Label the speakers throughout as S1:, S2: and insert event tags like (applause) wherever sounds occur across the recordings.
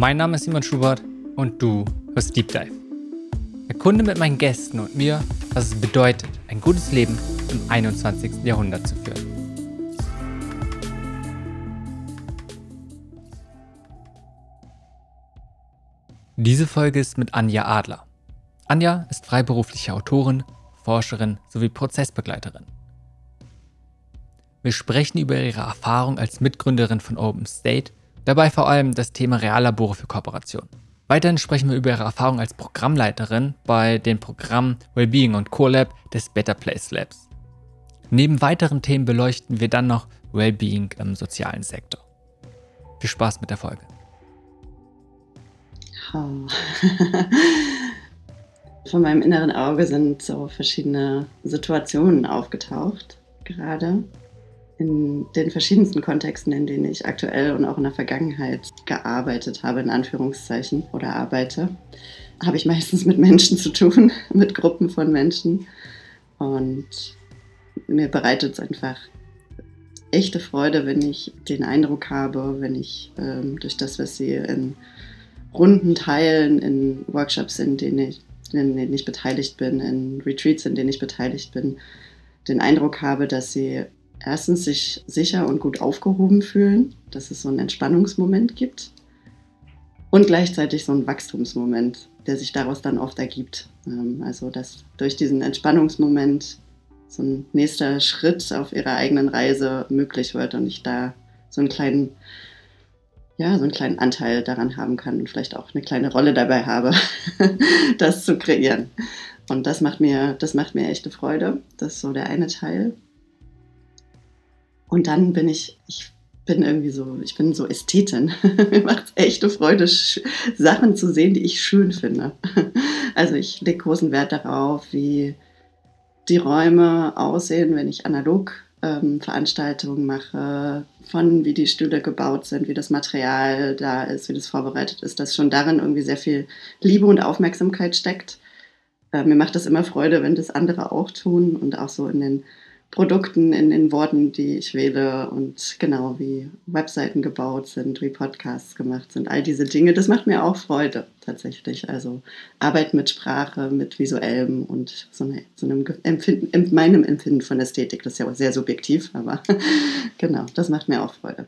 S1: Mein Name ist Simon Schubert und du hörst Deep Dive. Erkunde mit meinen Gästen und mir, was es bedeutet, ein gutes Leben im 21. Jahrhundert zu führen. Diese Folge ist mit Anja Adler. Anja ist freiberufliche Autorin, Forscherin sowie Prozessbegleiterin. Wir sprechen über ihre Erfahrung als Mitgründerin von Open State Dabei vor allem das Thema Reallabore für Kooperation. Weiterhin sprechen wir über ihre Erfahrung als Programmleiterin bei den Programmen Wellbeing und CoLab des Better Place Labs. Neben weiteren Themen beleuchten wir dann noch Wellbeing im sozialen Sektor. Viel Spaß mit der Folge. (laughs)
S2: Von meinem inneren Auge sind so verschiedene Situationen aufgetaucht gerade in den verschiedensten Kontexten, in denen ich aktuell und auch in der Vergangenheit gearbeitet habe, in Anführungszeichen, oder arbeite, habe ich meistens mit Menschen zu tun, (laughs) mit Gruppen von Menschen. Und mir bereitet es einfach echte Freude, wenn ich den Eindruck habe, wenn ich ähm, durch das, was sie in Runden teilen, in Workshops, in denen ich, in denen ich beteiligt bin, in Retreats, in denen ich beteiligt bin, den Eindruck habe, dass sie erstens sich sicher und gut aufgehoben fühlen, dass es so einen Entspannungsmoment gibt und gleichzeitig so einen Wachstumsmoment, der sich daraus dann oft ergibt. Ähm, also dass durch diesen Entspannungsmoment so ein nächster Schritt auf ihrer eigenen Reise möglich wird und ich da so einen kleinen ja, so einen kleinen Anteil daran haben kann und vielleicht auch eine kleine Rolle dabei habe, (laughs) das zu kreieren. Und das macht mir, das macht mir echte Freude. Das ist so der eine Teil. Und dann bin ich, ich bin irgendwie so, ich bin so Ästhetin. (laughs) Mir macht es echte Freude, Sachen zu sehen, die ich schön finde. (laughs) Also ich lege großen Wert darauf, wie die Räume aussehen, wenn ich analog ähm, Veranstaltungen mache, von wie die Stühle gebaut sind, wie das Material da ist, wie das vorbereitet ist, dass schon darin irgendwie sehr viel Liebe und Aufmerksamkeit steckt. Äh, mir macht das immer Freude, wenn das andere auch tun und auch so in den Produkten, in den Worten, die ich wähle und genau wie Webseiten gebaut sind, wie Podcasts gemacht sind, all diese Dinge, das macht mir auch Freude tatsächlich. Also Arbeit mit Sprache, mit visuellem und so, eine, so einem Empfinden, meinem Empfinden von Ästhetik, das ist ja auch sehr subjektiv, aber (laughs) genau, das macht mir auch Freude.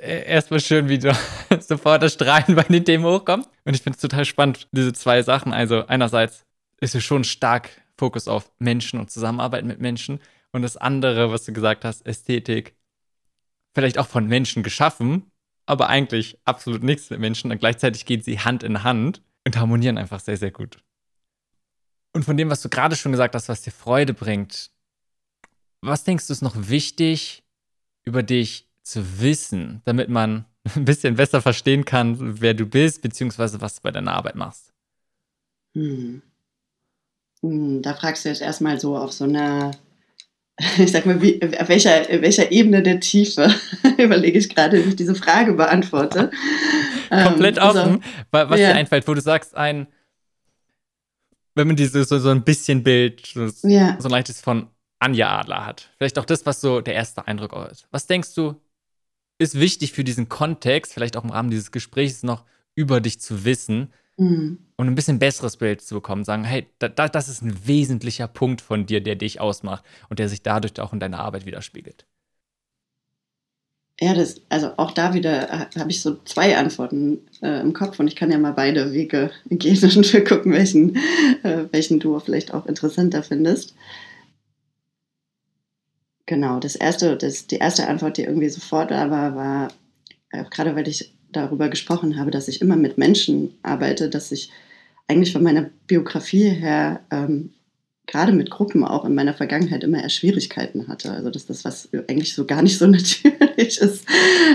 S1: Erstmal schön, wie du (laughs) sofort das Strahlen bei den Themen hochkommt. Und ich finde es total spannend, diese zwei Sachen. Also einerseits ist es schon stark Fokus auf Menschen und Zusammenarbeit mit Menschen. Und das andere, was du gesagt hast, Ästhetik, vielleicht auch von Menschen geschaffen, aber eigentlich absolut nichts mit Menschen. Und gleichzeitig gehen sie Hand in Hand und harmonieren einfach sehr, sehr gut. Und von dem, was du gerade schon gesagt hast, was dir Freude bringt, was denkst du ist noch wichtig über dich zu wissen, damit man (laughs) ein bisschen besser verstehen kann, wer du bist, beziehungsweise was du bei deiner Arbeit machst?
S2: Hm. Hm, da fragst du jetzt erstmal so auf so einer, (laughs) ich sag mal, wie, auf welcher, welcher Ebene der Tiefe (laughs) überlege ich gerade, wie ich diese Frage beantworte.
S1: Komplett ähm, offen, also, was ja. dir einfällt, wo du sagst, ein, wenn man diese, so, so ein bisschen Bild, so, ja. so ein leichtes von Anja Adler hat. Vielleicht auch das, was so der erste Eindruck ist. Was denkst du, ist wichtig für diesen Kontext, vielleicht auch im Rahmen dieses Gesprächs noch über dich zu wissen, Mhm. Und ein bisschen besseres Bild zu bekommen, sagen, hey, da, da, das ist ein wesentlicher Punkt von dir, der dich ausmacht und der sich dadurch auch in deiner Arbeit widerspiegelt.
S2: Ja, das, also auch da wieder äh, habe ich so zwei Antworten äh, im Kopf und ich kann ja mal beide Wege (laughs) gehen und wir gucken, welchen, äh, welchen du vielleicht auch interessanter findest. Genau, das erste, das, die erste Antwort, die irgendwie sofort da war, war, äh, gerade weil ich darüber gesprochen habe, dass ich immer mit Menschen arbeite, dass ich eigentlich von meiner Biografie her ähm, gerade mit Gruppen auch in meiner Vergangenheit immer eher Schwierigkeiten hatte. Also dass das, was eigentlich so gar nicht so (laughs) natürlich ist,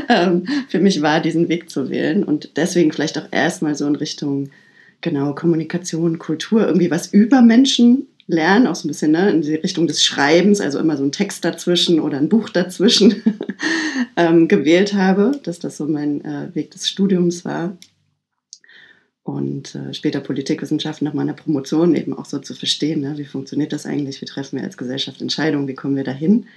S2: ähm, für mich war, diesen Weg zu wählen. Und deswegen vielleicht auch erstmal so in Richtung, genau, Kommunikation, Kultur, irgendwie was über Menschen lernen, auch so ein bisschen ne, in die Richtung des Schreibens, also immer so ein Text dazwischen oder ein Buch dazwischen (laughs) ähm, gewählt habe, dass das so mein äh, Weg des Studiums war. Und äh, später Politikwissenschaften nach meiner Promotion eben auch so zu verstehen, ne, wie funktioniert das eigentlich, wie treffen wir als Gesellschaft Entscheidungen, wie kommen wir dahin.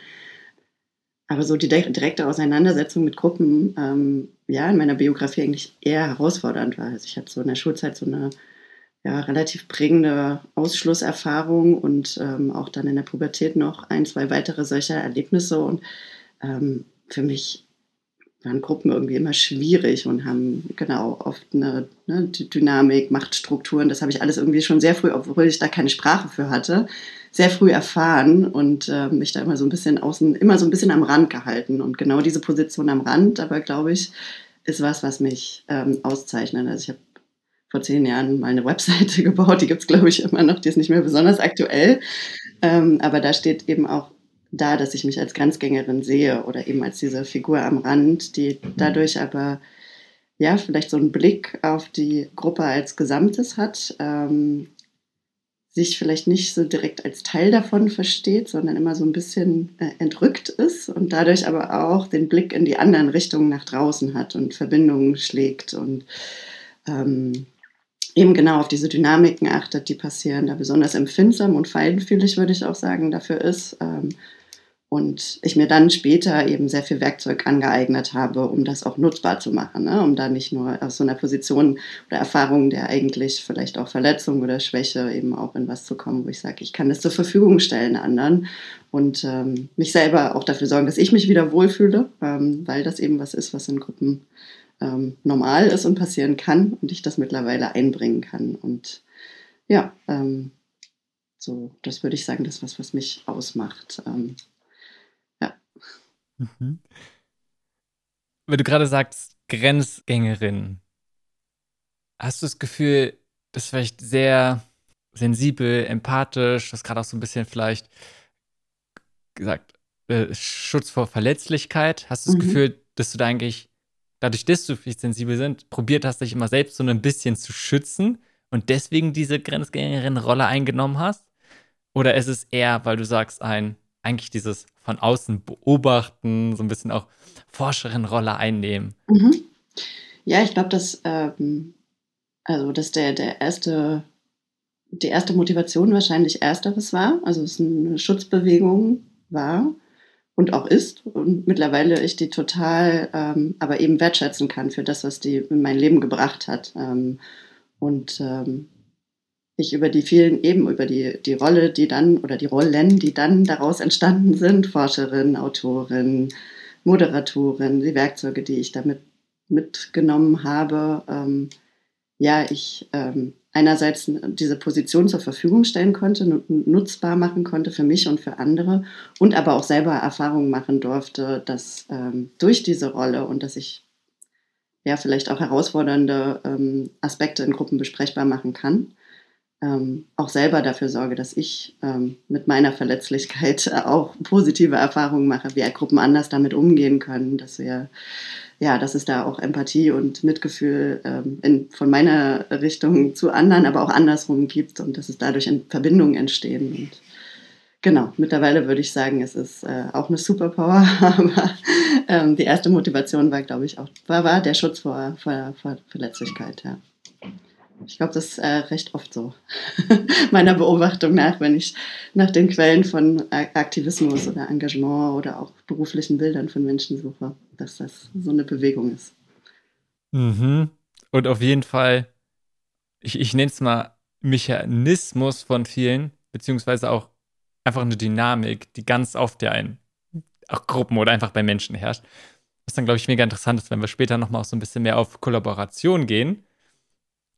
S2: aber so die direkte Auseinandersetzung mit Gruppen, ähm, ja, in meiner Biografie eigentlich eher herausfordernd war. Also ich hatte so in der Schulzeit so eine ja, relativ prägende Ausschlusserfahrung und ähm, auch dann in der Pubertät noch ein, zwei weitere solcher Erlebnisse. Und ähm, für mich waren Gruppen irgendwie immer schwierig und haben genau oft eine, eine Dynamik, Machtstrukturen. Das habe ich alles irgendwie schon sehr früh, obwohl ich da keine Sprache für hatte, sehr früh erfahren und äh, mich da immer so ein bisschen außen, immer so ein bisschen am Rand gehalten. Und genau diese Position am Rand, aber glaube ich, ist was, was mich ähm, auszeichnet. Also ich habe vor zehn Jahren mal eine Webseite (laughs) gebaut, die gibt es, glaube ich, immer noch, die ist nicht mehr besonders aktuell. Ähm, aber da steht eben auch da, dass ich mich als Grenzgängerin sehe oder eben als diese Figur am Rand, die dadurch aber ja vielleicht so einen Blick auf die Gruppe als Gesamtes hat, ähm, sich vielleicht nicht so direkt als Teil davon versteht, sondern immer so ein bisschen äh, entrückt ist und dadurch aber auch den Blick in die anderen Richtungen nach draußen hat und Verbindungen schlägt und ähm, eben genau auf diese Dynamiken achtet, die passieren, da besonders empfindsam und feinfühlig, würde ich auch sagen, dafür ist. Ähm, und ich mir dann später eben sehr viel Werkzeug angeeignet habe, um das auch nutzbar zu machen, ne? um da nicht nur aus so einer Position oder Erfahrung der eigentlich vielleicht auch Verletzung oder Schwäche eben auch in was zu kommen, wo ich sage, ich kann das zur Verfügung stellen anderen und ähm, mich selber auch dafür sorgen, dass ich mich wieder wohlfühle, ähm, weil das eben was ist, was in Gruppen ähm, normal ist und passieren kann und ich das mittlerweile einbringen kann. Und ja, ähm, so, das würde ich sagen, das ist was, was mich ausmacht. Ähm,
S1: Mhm. Wenn du gerade sagst, Grenzgängerin, hast du das Gefühl, das ist vielleicht sehr sensibel, empathisch, das gerade auch so ein bisschen vielleicht gesagt, äh, Schutz vor Verletzlichkeit. Hast du das mhm. Gefühl, dass du da eigentlich, dadurch, dass du vielleicht sensibel sind, probiert hast, dich immer selbst so ein bisschen zu schützen und deswegen diese Grenzgängerin-Rolle eingenommen hast? Oder ist es eher, weil du sagst, ein, eigentlich dieses von außen beobachten, so ein bisschen auch Forscherin-Rolle einnehmen.
S2: Mhm. Ja, ich glaube, dass, ähm, also, dass der, der erste, die erste Motivation wahrscheinlich ersteres war, also es eine Schutzbewegung war und auch ist und mittlerweile ich die total, ähm, aber eben wertschätzen kann für das, was die in mein Leben gebracht hat. Ähm, und ähm, ich über die vielen, eben über die, die Rolle, die dann, oder die Rollen, die dann daraus entstanden sind, Forscherin, Autorin, Moderatorin, die Werkzeuge, die ich damit mitgenommen habe, ähm, ja, ich ähm, einerseits diese Position zur Verfügung stellen konnte, nutzbar machen konnte für mich und für andere und aber auch selber Erfahrungen machen durfte, dass ähm, durch diese Rolle und dass ich ja vielleicht auch herausfordernde ähm, Aspekte in Gruppen besprechbar machen kann ähm, auch selber dafür sorge, dass ich ähm, mit meiner Verletzlichkeit (laughs) auch positive Erfahrungen mache, wie Gruppen anders damit umgehen können, dass wir ja, dass es da auch Empathie und Mitgefühl ähm, in, von meiner Richtung zu anderen, aber auch andersrum gibt und dass es dadurch in Verbindungen entstehen. Und genau, mittlerweile würde ich sagen, es ist äh, auch eine Superpower, (laughs) aber ähm, die erste Motivation war, glaube ich, auch war, war der Schutz vor, vor, vor Verletzlichkeit, ja. Ich glaube, das ist äh, recht oft so. (laughs) Meiner Beobachtung nach, wenn ich nach den Quellen von Aktivismus oder Engagement oder auch beruflichen Bildern von Menschen suche, dass das so eine Bewegung ist.
S1: Mhm. Und auf jeden Fall, ich, ich nenne es mal Mechanismus von vielen, beziehungsweise auch einfach eine Dynamik, die ganz oft ja in auch Gruppen oder einfach bei Menschen herrscht. Was dann, glaube ich, mega interessant ist, wenn wir später nochmal so ein bisschen mehr auf Kollaboration gehen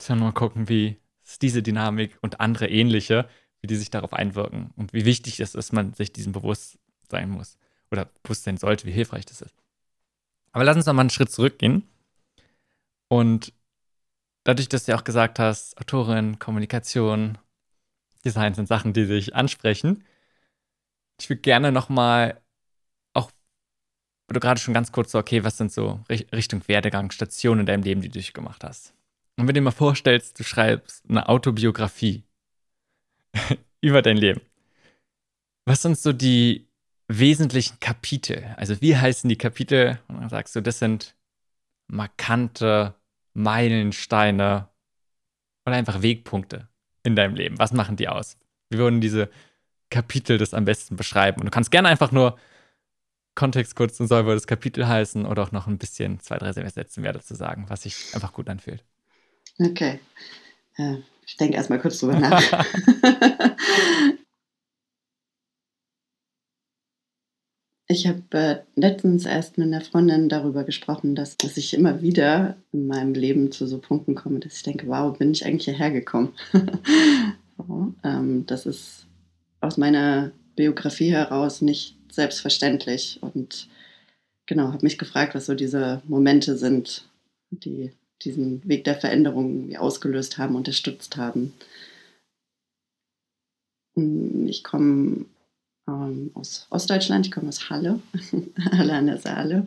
S1: wir mal gucken, wie diese Dynamik und andere ähnliche, wie die sich darauf einwirken und wie wichtig es ist, man sich diesem bewusst sein muss oder bewusst sein sollte, wie hilfreich das ist. Aber lass uns noch mal einen Schritt zurückgehen. Und dadurch, dass du auch gesagt hast, Autorin, Kommunikation, Design sind Sachen, die sich ansprechen. Ich würde gerne noch mal auch, du gerade schon ganz kurz so, okay, was sind so Richtung Werdegang, Stationen in deinem Leben, die du durchgemacht hast? Und wenn du dir mal vorstellst, du schreibst eine Autobiografie (laughs) über dein Leben, was sind so die wesentlichen Kapitel? Also wie heißen die Kapitel? Und dann sagst du, das sind markante Meilensteine oder einfach Wegpunkte in deinem Leben. Was machen die aus? Wie würden diese Kapitel das am besten beschreiben? Und du kannst gerne einfach nur Kontext kurz und soll wohl das Kapitel heißen oder auch noch ein bisschen zwei, drei Sätze mehr dazu sagen, was sich einfach gut anfühlt.
S2: Okay. Äh, ich denke erstmal kurz drüber nach. (laughs) (laughs) Ich habe äh, letztens erst mit einer Freundin darüber gesprochen, dass, dass ich immer wieder in meinem Leben zu so Punkten komme, dass ich denke, wow, bin ich eigentlich hierher gekommen? (laughs) so, ähm, das ist aus meiner Biografie heraus nicht selbstverständlich. Und genau, habe mich gefragt, was so diese Momente sind, die diesen Weg der Veränderung ausgelöst haben, unterstützt haben. Hm, ich komme ähm, aus Ostdeutschland. Ich komme aus Halle, (laughs) Halle an der Saale.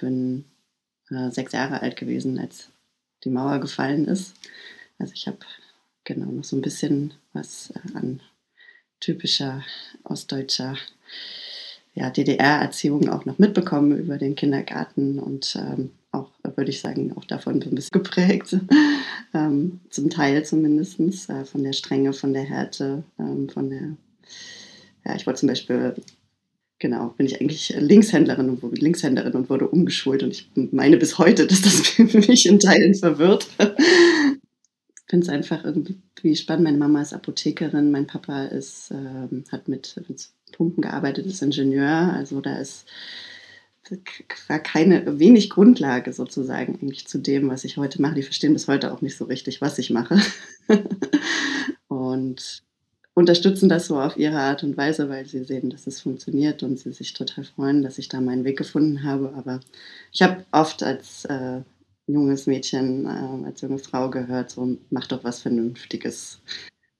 S2: Bin äh, sechs Jahre alt gewesen, als die Mauer gefallen ist. Also ich habe genau noch so ein bisschen was äh, an typischer ostdeutscher ja, DDR-Erziehung auch noch mitbekommen über den Kindergarten und ähm, auch, würde ich sagen, auch davon ein bisschen (laughs) geprägt, ähm, zum Teil zumindest, äh, von der Strenge, von der Härte, ähm, von der ja, ich war zum Beispiel, genau, bin ich eigentlich Linkshändlerin und Linkshänderin und wurde umgeschult und ich meine bis heute, dass das (laughs) mich in Teilen verwirrt. Ich finde es einfach irgendwie spannend. Meine Mama ist Apothekerin, mein Papa ist, ähm, hat mit, mit Pumpen gearbeitet, ist Ingenieur. Also da ist war keine wenig Grundlage sozusagen eigentlich zu dem, was ich heute mache. Die verstehen bis heute auch nicht so richtig, was ich mache. (laughs) und unterstützen das so auf ihre Art und Weise, weil sie sehen, dass es funktioniert und sie sich total freuen, dass ich da meinen Weg gefunden habe. Aber ich habe oft als äh, junges Mädchen, äh, als junge Frau gehört, so mach doch was Vernünftiges.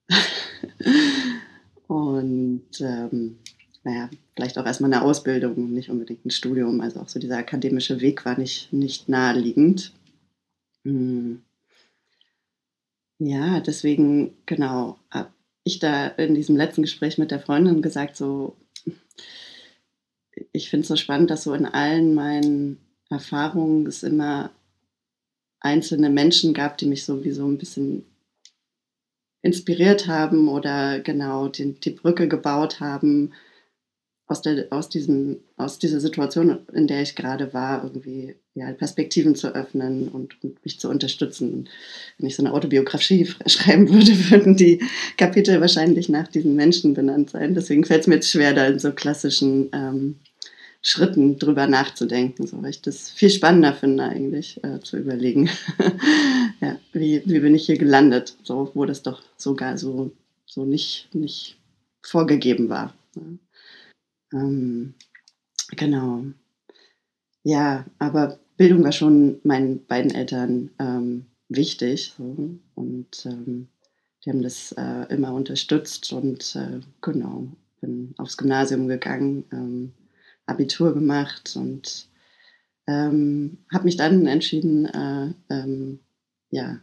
S2: (laughs) und ähm, naja, vielleicht auch erstmal eine Ausbildung, nicht unbedingt ein Studium. Also auch so dieser akademische Weg war nicht, nicht naheliegend. Hm. Ja, deswegen, genau, ab ich da in diesem letzten Gespräch mit der Freundin gesagt, so, ich finde es so spannend, dass so in allen meinen Erfahrungen es immer einzelne Menschen gab, die mich sowieso ein bisschen inspiriert haben oder genau die, die Brücke gebaut haben, aus, der, aus, diesem, aus dieser Situation, in der ich gerade war, irgendwie ja, Perspektiven zu öffnen und, und, mich zu unterstützen. Wenn ich so eine Autobiografie (laughs) schreiben würde, würden die Kapitel wahrscheinlich nach diesen Menschen benannt sein. Deswegen fällt es mir jetzt schwer, da in so klassischen ähm, Schritten drüber nachzudenken, so, weil ich das viel spannender finde eigentlich äh, zu überlegen, (laughs) ja, wie, wie bin ich hier gelandet, so, wo das doch sogar so, so nicht, nicht vorgegeben war. Ja. Ähm, genau. Ja, aber Bildung war schon meinen beiden Eltern ähm, wichtig. So. Und ähm, die haben das äh, immer unterstützt und äh, genau, bin aufs Gymnasium gegangen, ähm, Abitur gemacht und ähm, habe mich dann entschieden, äh, ähm, ja,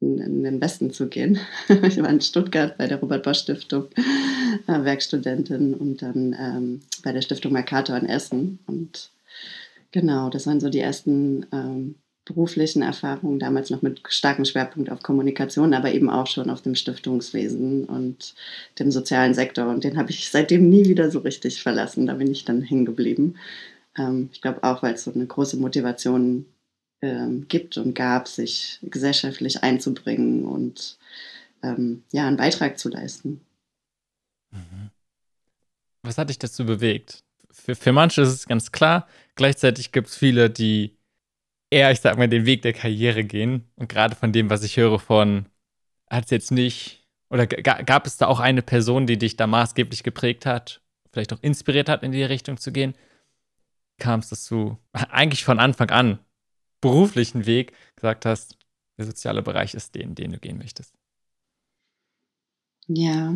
S2: in den Westen zu gehen. (laughs) ich war in Stuttgart bei der Robert Bosch Stiftung Werkstudentin und dann ähm, bei der Stiftung Mercator in Essen. Und genau, das waren so die ersten ähm, beruflichen Erfahrungen, damals noch mit starkem Schwerpunkt auf Kommunikation, aber eben auch schon auf dem Stiftungswesen und dem sozialen Sektor. Und den habe ich seitdem nie wieder so richtig verlassen. Da bin ich dann hängen geblieben. Ähm, ich glaube auch, weil es so eine große Motivation ähm, gibt und gab, sich gesellschaftlich einzubringen und ähm, ja, einen Beitrag zu leisten.
S1: Mhm. Was hat dich dazu bewegt? Für, für manche ist es ganz klar, gleichzeitig gibt es viele, die eher, ich sag mal, den Weg der Karriere gehen. Und gerade von dem, was ich höre von, hat es jetzt nicht, oder gab es da auch eine Person, die dich da maßgeblich geprägt hat, vielleicht auch inspiriert hat, in die Richtung zu gehen? Kam es dazu, eigentlich von Anfang an, beruflichen Weg gesagt hast, der soziale Bereich ist den, den du gehen möchtest?
S2: Ja.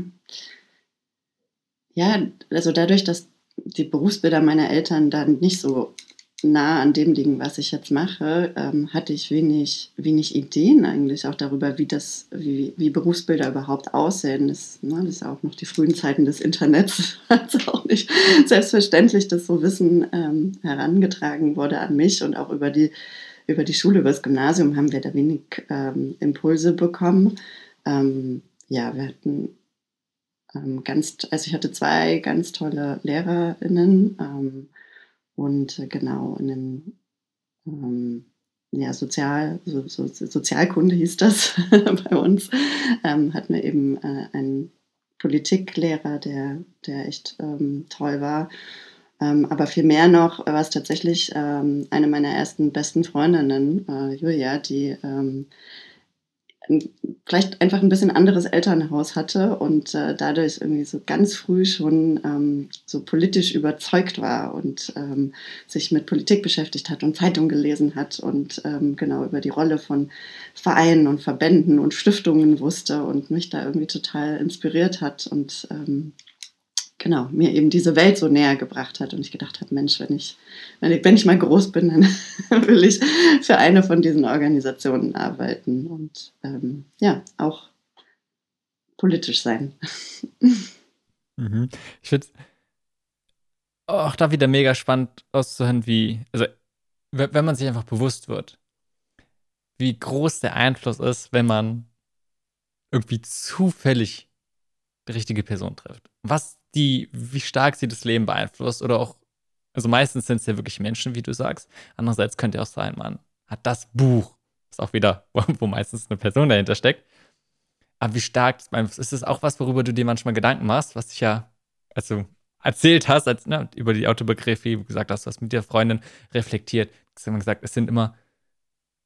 S2: Ja, also dadurch, dass die Berufsbilder meiner Eltern dann nicht so nah an dem liegen, was ich jetzt mache, ähm, hatte ich wenig, wenig Ideen eigentlich auch darüber, wie das, wie, wie Berufsbilder überhaupt aussehen. Das, ne, das ist auch noch die frühen Zeiten des Internets. (laughs) Also auch nicht selbstverständlich, dass so Wissen ähm, herangetragen wurde an mich und auch über die über die Schule, über das Gymnasium haben wir da wenig ähm, Impulse bekommen. Ähm, ja, wir hatten ähm, ganz, also ich hatte zwei ganz tolle LehrerInnen, ähm, Und äh, genau, in dem ähm, ja, Sozial, so, so, Sozialkunde hieß das (laughs) bei uns, ähm, hatten wir eben äh, einen Politiklehrer, der, der echt ähm, toll war. Ähm, aber viel mehr noch war es tatsächlich ähm, eine meiner ersten besten Freundinnen, äh, Julia, die ähm, vielleicht einfach ein bisschen anderes Elternhaus hatte und äh, dadurch irgendwie so ganz früh schon ähm, so politisch überzeugt war und ähm, sich mit Politik beschäftigt hat und Zeitungen gelesen hat und ähm, genau über die Rolle von Vereinen und Verbänden und Stiftungen wusste und mich da irgendwie total inspiriert hat und ähm, genau, mir eben diese Welt so näher gebracht hat und ich gedacht habe, Mensch, wenn ich, wenn ich, wenn ich mal groß bin, dann (laughs) will ich für eine von diesen Organisationen arbeiten und ähm, ja, auch politisch sein. (laughs)
S1: Mhm. Ich finde auch da wieder mega spannend auszuhören, wie, also wenn man sich einfach bewusst wird, wie groß der Einfluss ist, wenn man irgendwie zufällig die richtige Person trifft. Was die, wie stark sie das Leben beeinflusst oder auch, also meistens sind es ja wirklich Menschen, wie du sagst. Andererseits könnte ja auch sein, man hat das Buch, ist auch wieder, (laughs) wo, meistens eine Person dahinter steckt. Aber wie stark das beeinflusst, ist das auch was, worüber du dir manchmal Gedanken machst, was dich ja, also erzählt hast, als, ne, über die Autobiografie, gesagt hast, du hast mit der Freundin reflektiert, du hast immer gesagt, es sind immer,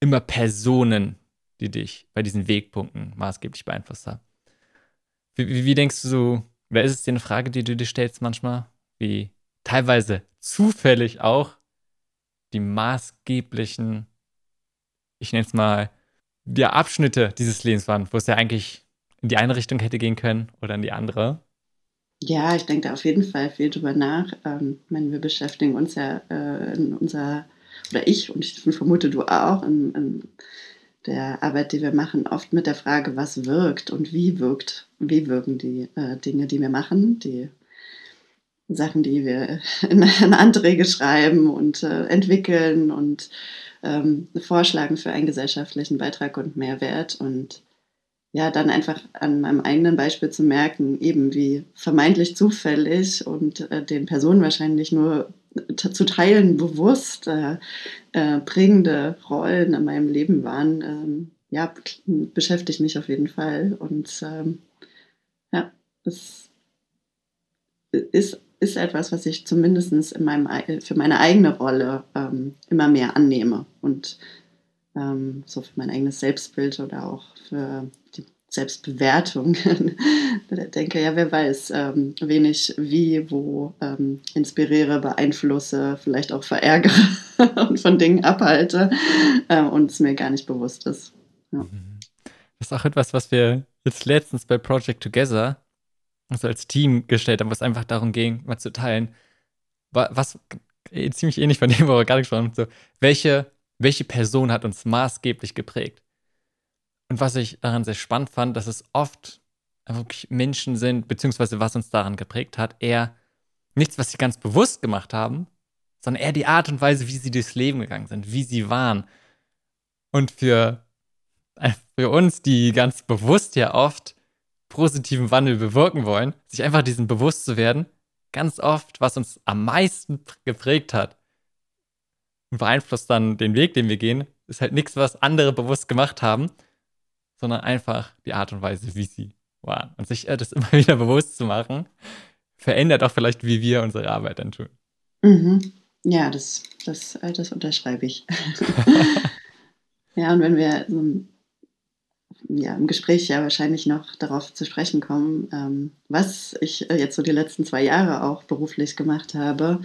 S1: immer Personen, die dich bei diesen Wegpunkten maßgeblich beeinflusst haben. Wie, wie, wie denkst du so, Wer ist es dir eine Frage, die du dir stellst manchmal? Wie teilweise zufällig auch die maßgeblichen, ich nenne es mal, die Abschnitte dieses Lebens waren, wo es ja eigentlich in die eine Richtung hätte gehen können oder in die andere?
S2: Ja, ich denke da auf jeden Fall viel drüber nach. Ähm, ich meine, wir beschäftigen uns ja äh, in unserer, oder ich und ich vermute du auch, in, in der Arbeit, die wir machen, oft mit der Frage, was wirkt und wie wirkt, wie wirken die äh, Dinge, die wir machen, die Sachen, die wir (laughs) in, in Anträge schreiben und äh, entwickeln und ähm, vorschlagen für einen gesellschaftlichen Beitrag und Mehrwert und ja, dann einfach an meinem eigenen Beispiel zu merken, eben wie vermeintlich zufällig und äh, den Personen wahrscheinlich nur zu teilen bewusst äh, äh, prägende Rollen in meinem Leben waren, ähm, ja, beschäftigt mich auf jeden Fall. Und ähm, ja, es ist, ist etwas, was ich zumindest in meinem, für meine eigene Rolle ähm, immer mehr annehme und ähm, so für mein eigenes Selbstbild oder auch für die Selbstbewertung. (laughs) ich denke, ja, wer weiß, ähm, wen ich wie, wo ähm, inspiriere, beeinflusse, vielleicht auch verärgere (laughs) und von Dingen abhalte äh, und es mir gar nicht bewusst ist. Ja. Mhm.
S1: Das ist auch etwas, was wir jetzt letztens bei Project Together also als Team gestellt haben, wo es einfach darum ging, mal zu teilen, was ziemlich ähnlich von dem, wo wir gerade gesprochen haben, so, welche, welche Person hat uns maßgeblich geprägt? Und was ich daran sehr spannend fand, dass es oft wirklich Menschen sind, beziehungsweise was uns daran geprägt hat, eher nichts, was sie ganz bewusst gemacht haben, sondern eher die Art und Weise, wie sie durchs Leben gegangen sind, wie sie waren. Und für, für uns, die ganz bewusst ja oft positiven Wandel bewirken wollen, sich einfach diesen bewusst zu werden, ganz oft, was uns am meisten geprägt hat und beeinflusst dann den Weg, den wir gehen, ist halt nichts, was andere bewusst gemacht haben, sondern einfach die Art und Weise, wie sie waren. Und sich äh, das (laughs) immer wieder bewusst zu machen, verändert auch vielleicht, wie wir unsere Arbeit dann tun.
S2: Mhm. Ja, das, das, äh, das unterschreibe ich. (laughs) ja, und wenn wir so ja, im Gespräch ja wahrscheinlich noch darauf zu sprechen kommen, ähm, was ich äh, jetzt so die letzten zwei Jahre auch beruflich gemacht habe,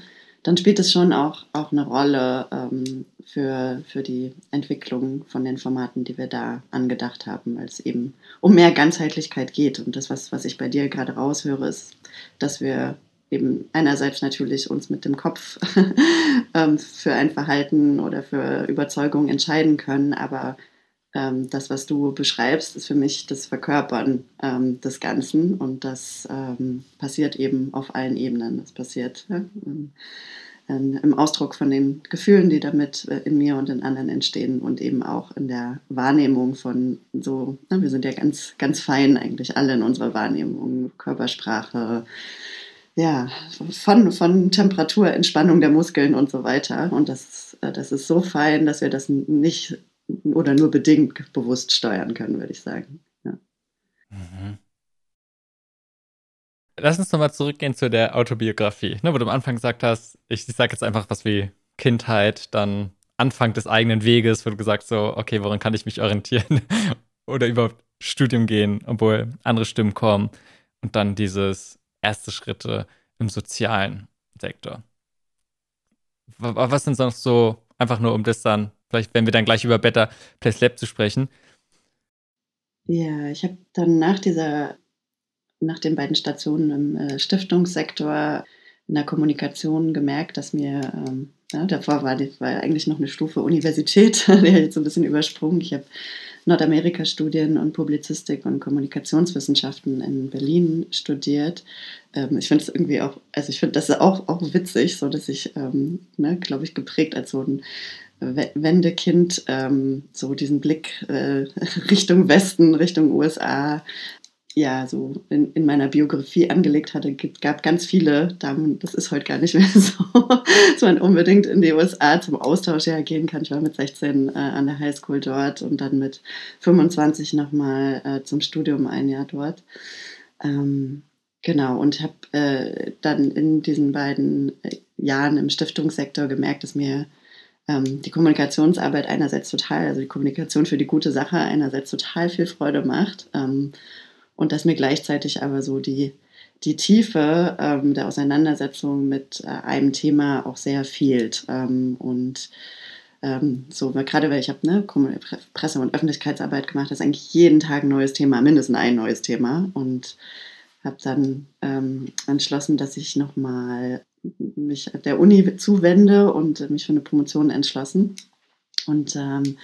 S2: dann spielt es schon auch, auch eine Rolle ähm, für, für die Entwicklung von den Formaten, die wir da angedacht haben, weil es eben um mehr Ganzheitlichkeit geht. Und das, was, was ich bei dir gerade raushöre, ist, dass wir eben einerseits natürlich uns mit dem Kopf (laughs) ähm, für ein Verhalten oder für Überzeugung entscheiden können, aber ähm, das, was du beschreibst, ist für mich das Verkörpern ähm, des Ganzen und das ähm, passiert eben auf allen Ebenen. Das passiert ja, im, im, Ausdruck von den Gefühlen, die damit äh, in mir und in anderen entstehen und eben auch in der Wahrnehmung von so, na, wir sind ja ganz, ganz fein eigentlich alle in unserer Wahrnehmung, Körpersprache, ja, von, von Temperatur, Entspannung der Muskeln und so weiter. Und das, äh, das ist so fein, dass wir das nicht oder nur bedingt bewusst steuern können, würde ich sagen. Ja. Mhm.
S1: Lass uns nochmal zurückgehen zu der Autobiografie, ne, wo du am Anfang gesagt hast, ich, ich sage jetzt einfach was wie Kindheit, dann Anfang des eigenen Weges, wo du gesagt so, okay, woran kann ich mich orientieren (laughs) oder überhaupt Studium gehen, obwohl andere Stimmen kommen und dann dieses erste Schritte im sozialen Sektor. Was sind sonst so, einfach nur um das dann, vielleicht wenn wir dann gleich über Better Place Lab zu sprechen.
S2: Ja, ich habe dann nach dieser, nach den beiden Stationen im äh, Stiftungssektor in der Kommunikation gemerkt, dass mir, ähm, ja, davor war, war eigentlich noch eine Stufe Universität, die habe ich jetzt so ein bisschen übersprungen. Ich habe Nordamerika-Studien und Publizistik und Kommunikationswissenschaften in Berlin studiert. Ähm, ich finde es irgendwie auch, also ich finde das auch, auch witzig, so dass ich, ähm, ne, glaube ich, geprägt als so ein Wendekind ähm, so diesen Blick äh, (laughs) Richtung Westen, Richtung USA ja, so in, in meiner Biografie angelegt hatte, gab ganz viele Damen, das ist heute gar nicht mehr (laughs) so, dass man unbedingt in die USA zum Austausch ja gehen kann. Ich war mit 16 äh, an der Highschool dort und dann mit 25 nochmal äh, zum Studium ein Jahr dort. Ähm, genau, und habe äh, dann in diesen beiden äh, Jahren im Stiftungssektor gemerkt, dass mir ähm, die Kommunikationsarbeit einerseits total, also die Kommunikation für die gute Sache einerseits total viel Freude macht. Ähm, und dass mir gleichzeitig aber so die, die Tiefe ähm, der Auseinandersetzung mit äh, einem Thema auch sehr fehlt. Ähm, und ähm, so, gerade weil ich habe ne, Presse- und Öffentlichkeitsarbeit gemacht, das ist eigentlich jeden Tag ein neues Thema, mindestens ein neues Thema. Und habe dann ähm, entschlossen, dass ich nochmal mich der Uni zuwende und mich für eine Promotion entschlossen. Und ähm,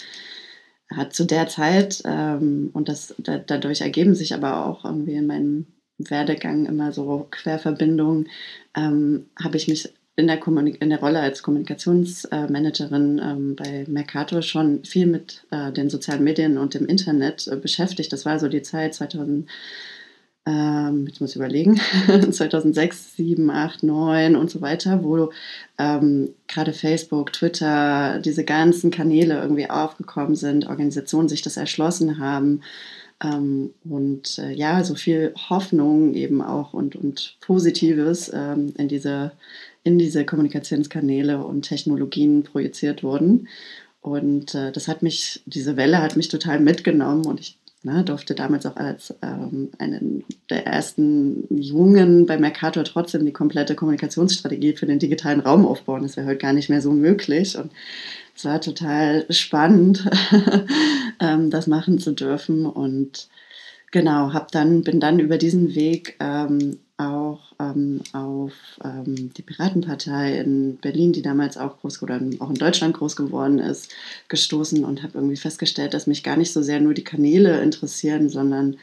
S2: hat zu der Zeit, ähm, und das, da, dadurch ergeben sich aber auch irgendwie in meinem Werdegang immer so Querverbindungen, ähm, habe ich mich in der, in der Rolle als Kommunikationsmanagerin ähm, bei Mercator schon viel mit äh, den sozialen Medien und dem Internet äh, beschäftigt. Das war so die Zeit 2000 ähm, jetzt muss ich überlegen, 2006, 7, 8, 9 und so weiter, wo ähm, gerade Facebook, Twitter, diese ganzen Kanäle irgendwie aufgekommen sind, Organisationen sich das erschlossen haben ähm, und äh, ja, so viel Hoffnung eben auch und, und Positives ähm, in, diese, in diese Kommunikationskanäle und Technologien projiziert wurden. Und äh, das hat mich, diese Welle hat mich total mitgenommen und ich Ne, durfte damals auch als ähm, einen der ersten Jungen bei Mercator trotzdem die komplette Kommunikationsstrategie für den digitalen Raum aufbauen. Das wäre heute gar nicht mehr so möglich. Und es war total spannend, (laughs) ähm, das machen zu dürfen. Und genau, hab dann, bin dann über diesen Weg ähm, auch ähm, auf ähm, die Piratenpartei in Berlin, die damals auch groß oder auch in Deutschland groß geworden ist, gestoßen und habe irgendwie festgestellt, dass mich gar nicht so sehr nur die Kanäle interessieren, sondern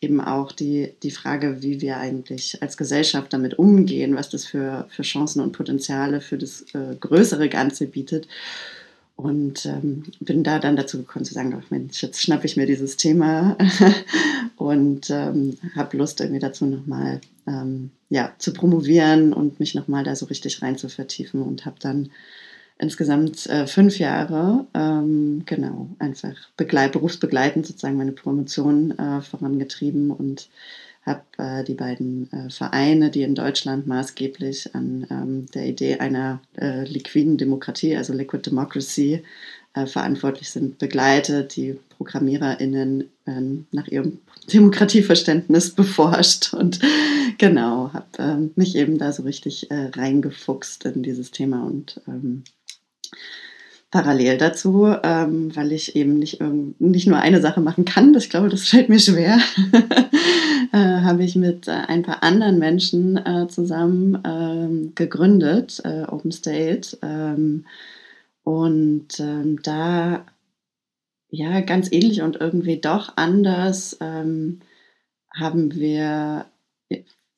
S2: eben auch die, die Frage, wie wir eigentlich als Gesellschaft damit umgehen, was das für, für Chancen und Potenziale für das äh, größere Ganze bietet. Und ähm, bin da dann dazu gekommen zu sagen, ach Mensch, jetzt schnappe ich mir dieses Thema. (laughs) Und ähm, habe Lust irgendwie dazu nochmal ähm, ja, zu promovieren und mich nochmal da so richtig rein zu vertiefen. Und habe dann insgesamt äh, fünf Jahre ähm, genau einfach begleit, berufsbegleitend sozusagen meine Promotion äh, vorangetrieben und habe äh, die beiden äh, Vereine, die in Deutschland maßgeblich an ähm, der Idee einer äh, liquiden Demokratie, also Liquid Democracy, äh, verantwortlich sind, begleitet, die ProgrammiererInnen ähm, nach ihrem (laughs) Demokratieverständnis beforscht und (laughs) genau, habe ähm, mich eben da so richtig äh, reingefuchst in dieses Thema und ähm, parallel dazu, ähm, weil ich eben nicht, nicht nur eine Sache machen kann, das, glaube, das fällt mir schwer, (laughs) äh, habe ich mit äh, ein paar anderen Menschen äh, zusammen ähm, gegründet, äh, Open State. Ähm, und ähm, da, ja, ganz ähnlich und irgendwie doch anders ähm, haben wir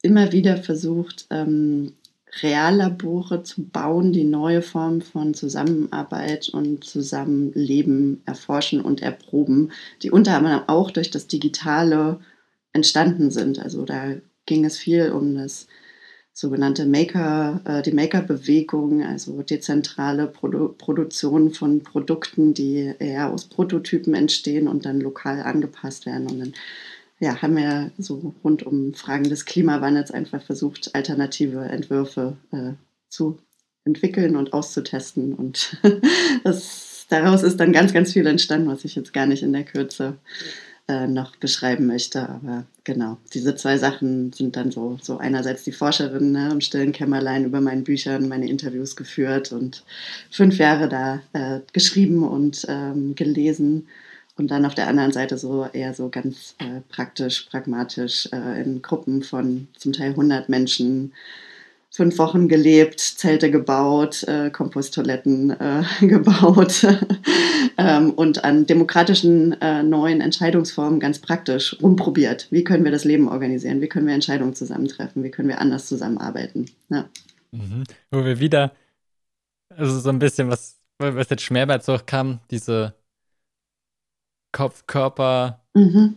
S2: immer wieder versucht, ähm, Reallabore zu bauen, die neue Formen von Zusammenarbeit und Zusammenleben erforschen und erproben, die unter anderem auch durch das Digitale entstanden sind. Also da ging es viel um das sogenannte Maker, äh, die Maker-Bewegung, also dezentrale Produ Produktion von Produkten, die eher aus Prototypen entstehen und dann lokal angepasst werden. Und dann ja, haben wir so rund um Fragen des Klimawandels einfach versucht, alternative Entwürfe äh, zu entwickeln und auszutesten. Und (laughs) das, daraus ist dann ganz, ganz viel entstanden, was ich jetzt gar nicht in der Kürze äh, noch beschreiben möchte. Aber genau, diese zwei Sachen sind dann so, so einerseits die Forscherin ne, im stillen Kämmerlein über meinen Büchern, meine Interviews geführt und fünf Jahre da äh, geschrieben und ähm, gelesen. Und dann auf der anderen Seite so eher so ganz äh, praktisch, pragmatisch äh, in Gruppen von zum Teil 100 Menschen fünf Wochen gelebt, Zelte gebaut, äh, Komposttoiletten äh, (laughs) gebaut (laughs) ähm, und an demokratischen äh, neuen Entscheidungsformen ganz praktisch rumprobiert. Wie können wir das Leben organisieren? Wie können wir Entscheidungen zusammentreffen? Wie können wir anders zusammenarbeiten? Ja.
S1: Mhm. Wo wir wieder, also so ein bisschen, was, was jetzt Schmerz auch kam, diese Kopf, Körper mhm.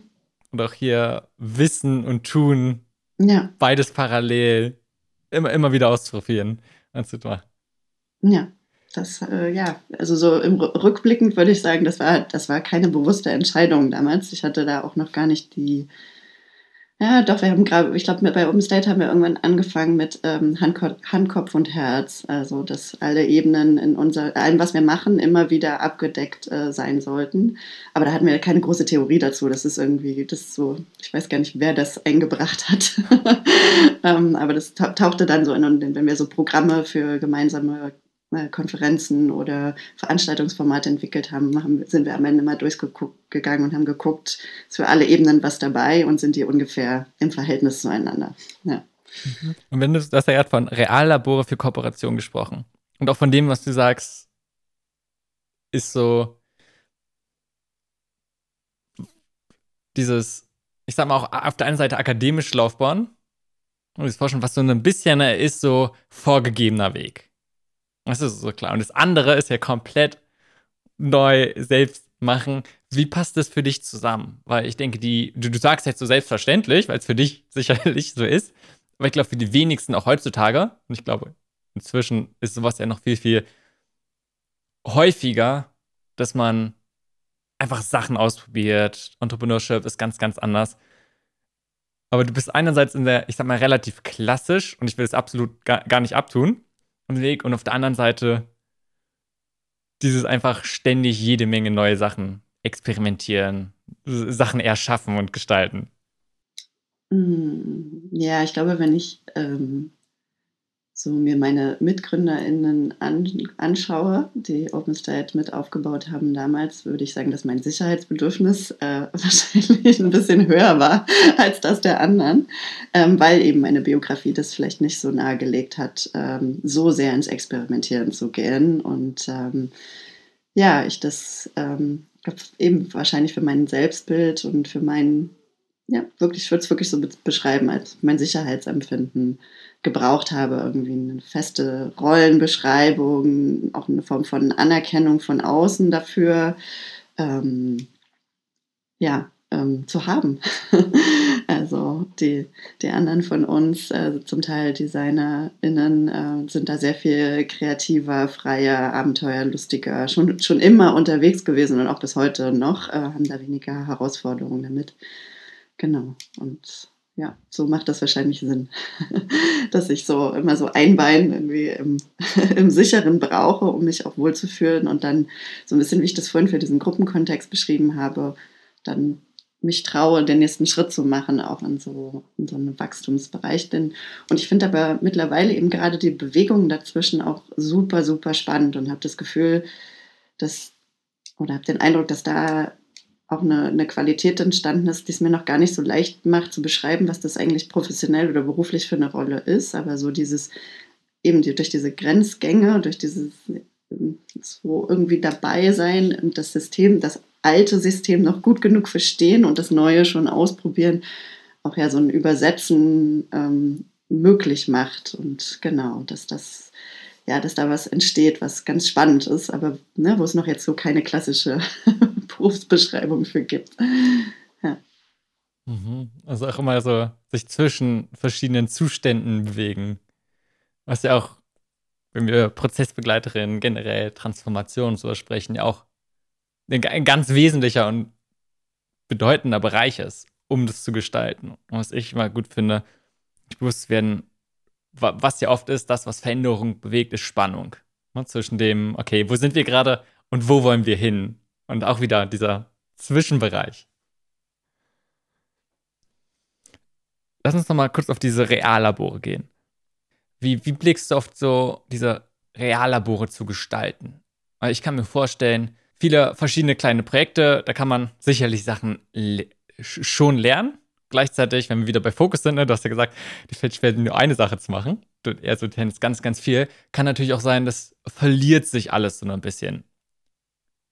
S1: und auch hier Wissen und Tun. Ja. Beides parallel immer, immer wieder auszuprobieren.
S2: Ja, das, äh, ja, also so im Rückblickend würde ich sagen, das war, das war keine bewusste Entscheidung damals. Ich hatte da auch noch gar nicht die, ja, doch, wir haben gerade, ich glaube, bei Open State haben wir irgendwann angefangen mit ähm, Handkopf, Handkopf und Herz. Also, dass alle Ebenen in unser, allem, was wir machen, immer wieder abgedeckt äh, sein sollten. Aber da hatten wir keine große Theorie dazu. Das ist irgendwie, das ist so, ich weiß gar nicht, wer das eingebracht hat. (laughs) ähm, aber das tauchte dann so in, wenn wir so Programme für gemeinsame Konferenzen oder Veranstaltungsformate entwickelt haben, haben, sind wir am Ende mal durchgegangen und haben geguckt, ist für alle Ebenen was dabei und sind die ungefähr im Verhältnis zueinander. Ja.
S1: Mhm. Und wenn du, du hast ja gerade von Reallabore für Kooperation gesprochen. Und auch von dem, was du sagst, ist so dieses, ich sag mal auch auf der einen Seite akademisch Laufbahn und das Forschen, was so ein bisschen ist, so vorgegebener Weg. Das ist so klar. Und das andere ist ja komplett neu selbst machen. Wie passt das für dich zusammen? Weil ich denke, die, du, du sagst jetzt so selbstverständlich, weil es für dich (laughs) sicherlich so ist. Aber ich glaube, für die wenigsten auch heutzutage, und ich glaube, inzwischen ist sowas ja noch viel, viel häufiger, dass man einfach Sachen ausprobiert. Entrepreneurship ist ganz, ganz anders. Aber du bist einerseits in der, ich sag mal, relativ klassisch, und ich will es absolut gar, gar nicht abtun, Weg und auf der anderen Seite dieses einfach ständig jede Menge neue Sachen experimentieren, Sachen erschaffen und gestalten.
S2: Hm, ja, ich glaube, wenn ich ähm, so mir meine MitgründerInnen an, anschaue, die OpenState mit aufgebaut haben damals, würde ich sagen, dass mein Sicherheitsbedürfnis äh, (laughs) wahrscheinlich ein bisschen höher war als das der anderen, ähm, weil eben meine Biografie das vielleicht nicht so nahegelegt hat, ähm, so sehr ins Experimentieren zu gehen. Und ähm, ja, ich das ähm, eben wahrscheinlich für mein Selbstbild und für mein, ja, wirklich, ich würde es wirklich so beschreiben als mein Sicherheitsempfinden gebraucht habe. Irgendwie eine feste Rollenbeschreibung, auch eine Form von Anerkennung von außen dafür, ähm, ja, ähm, zu haben. (laughs) also die, die anderen von uns, äh, zum Teil DesignerInnen, äh, sind da sehr viel kreativer, freier, abenteuerlustiger, schon, schon immer unterwegs gewesen und auch bis heute noch, äh, haben da weniger Herausforderungen damit. Genau. Und ja, so macht das wahrscheinlich Sinn, (laughs) dass ich so immer so ein Bein irgendwie im, (laughs) im Sicheren brauche, um mich auch wohlzufühlen und dann so ein bisschen, wie ich das vorhin für diesen Gruppenkontext beschrieben habe, dann mich traue, den nächsten Schritt zu machen, auch in so, in so einem Wachstumsbereich. Denn, und ich finde aber mittlerweile eben gerade die Bewegungen dazwischen auch super, super spannend und habe das Gefühl, dass, oder habe den Eindruck, dass da auch eine, eine Qualität entstanden ist, die es mir noch gar nicht so leicht macht zu beschreiben, was das eigentlich professionell oder beruflich für eine Rolle ist. Aber so dieses, eben durch diese Grenzgänge, durch dieses so irgendwie dabei sein und das System, das alte System noch gut genug verstehen und das Neue schon ausprobieren, auch ja so ein Übersetzen ähm, möglich macht. Und genau, dass das ja, dass da was entsteht, was ganz spannend ist, aber ne, wo es noch jetzt so keine klassische (laughs) Berufsbeschreibung für gibt. Ja.
S1: Mhm. Also auch immer so sich zwischen verschiedenen Zuständen bewegen. Was ja auch, wenn wir Prozessbegleiterinnen generell Transformation so sprechen, ja auch ein ganz wesentlicher und bedeutender Bereich ist, um das zu gestalten. Und was ich immer gut finde, bewusst werden, was ja oft ist, das, was Veränderung bewegt, ist Spannung. Ne, zwischen dem, okay, wo sind wir gerade und wo wollen wir hin? Und auch wieder dieser Zwischenbereich. Lass uns nochmal kurz auf diese Reallabore gehen. Wie, wie blickst du auf so diese Reallabore zu gestalten? Weil ich kann mir vorstellen, viele verschiedene kleine Projekte, da kann man sicherlich Sachen le schon lernen. Gleichzeitig, wenn wir wieder bei Fokus sind, ne, du hast ja gesagt, die fällt schwer, nur eine Sache zu machen. Du, eher so tennis ganz, ganz viel. Kann natürlich auch sein, das verliert sich alles so ein bisschen.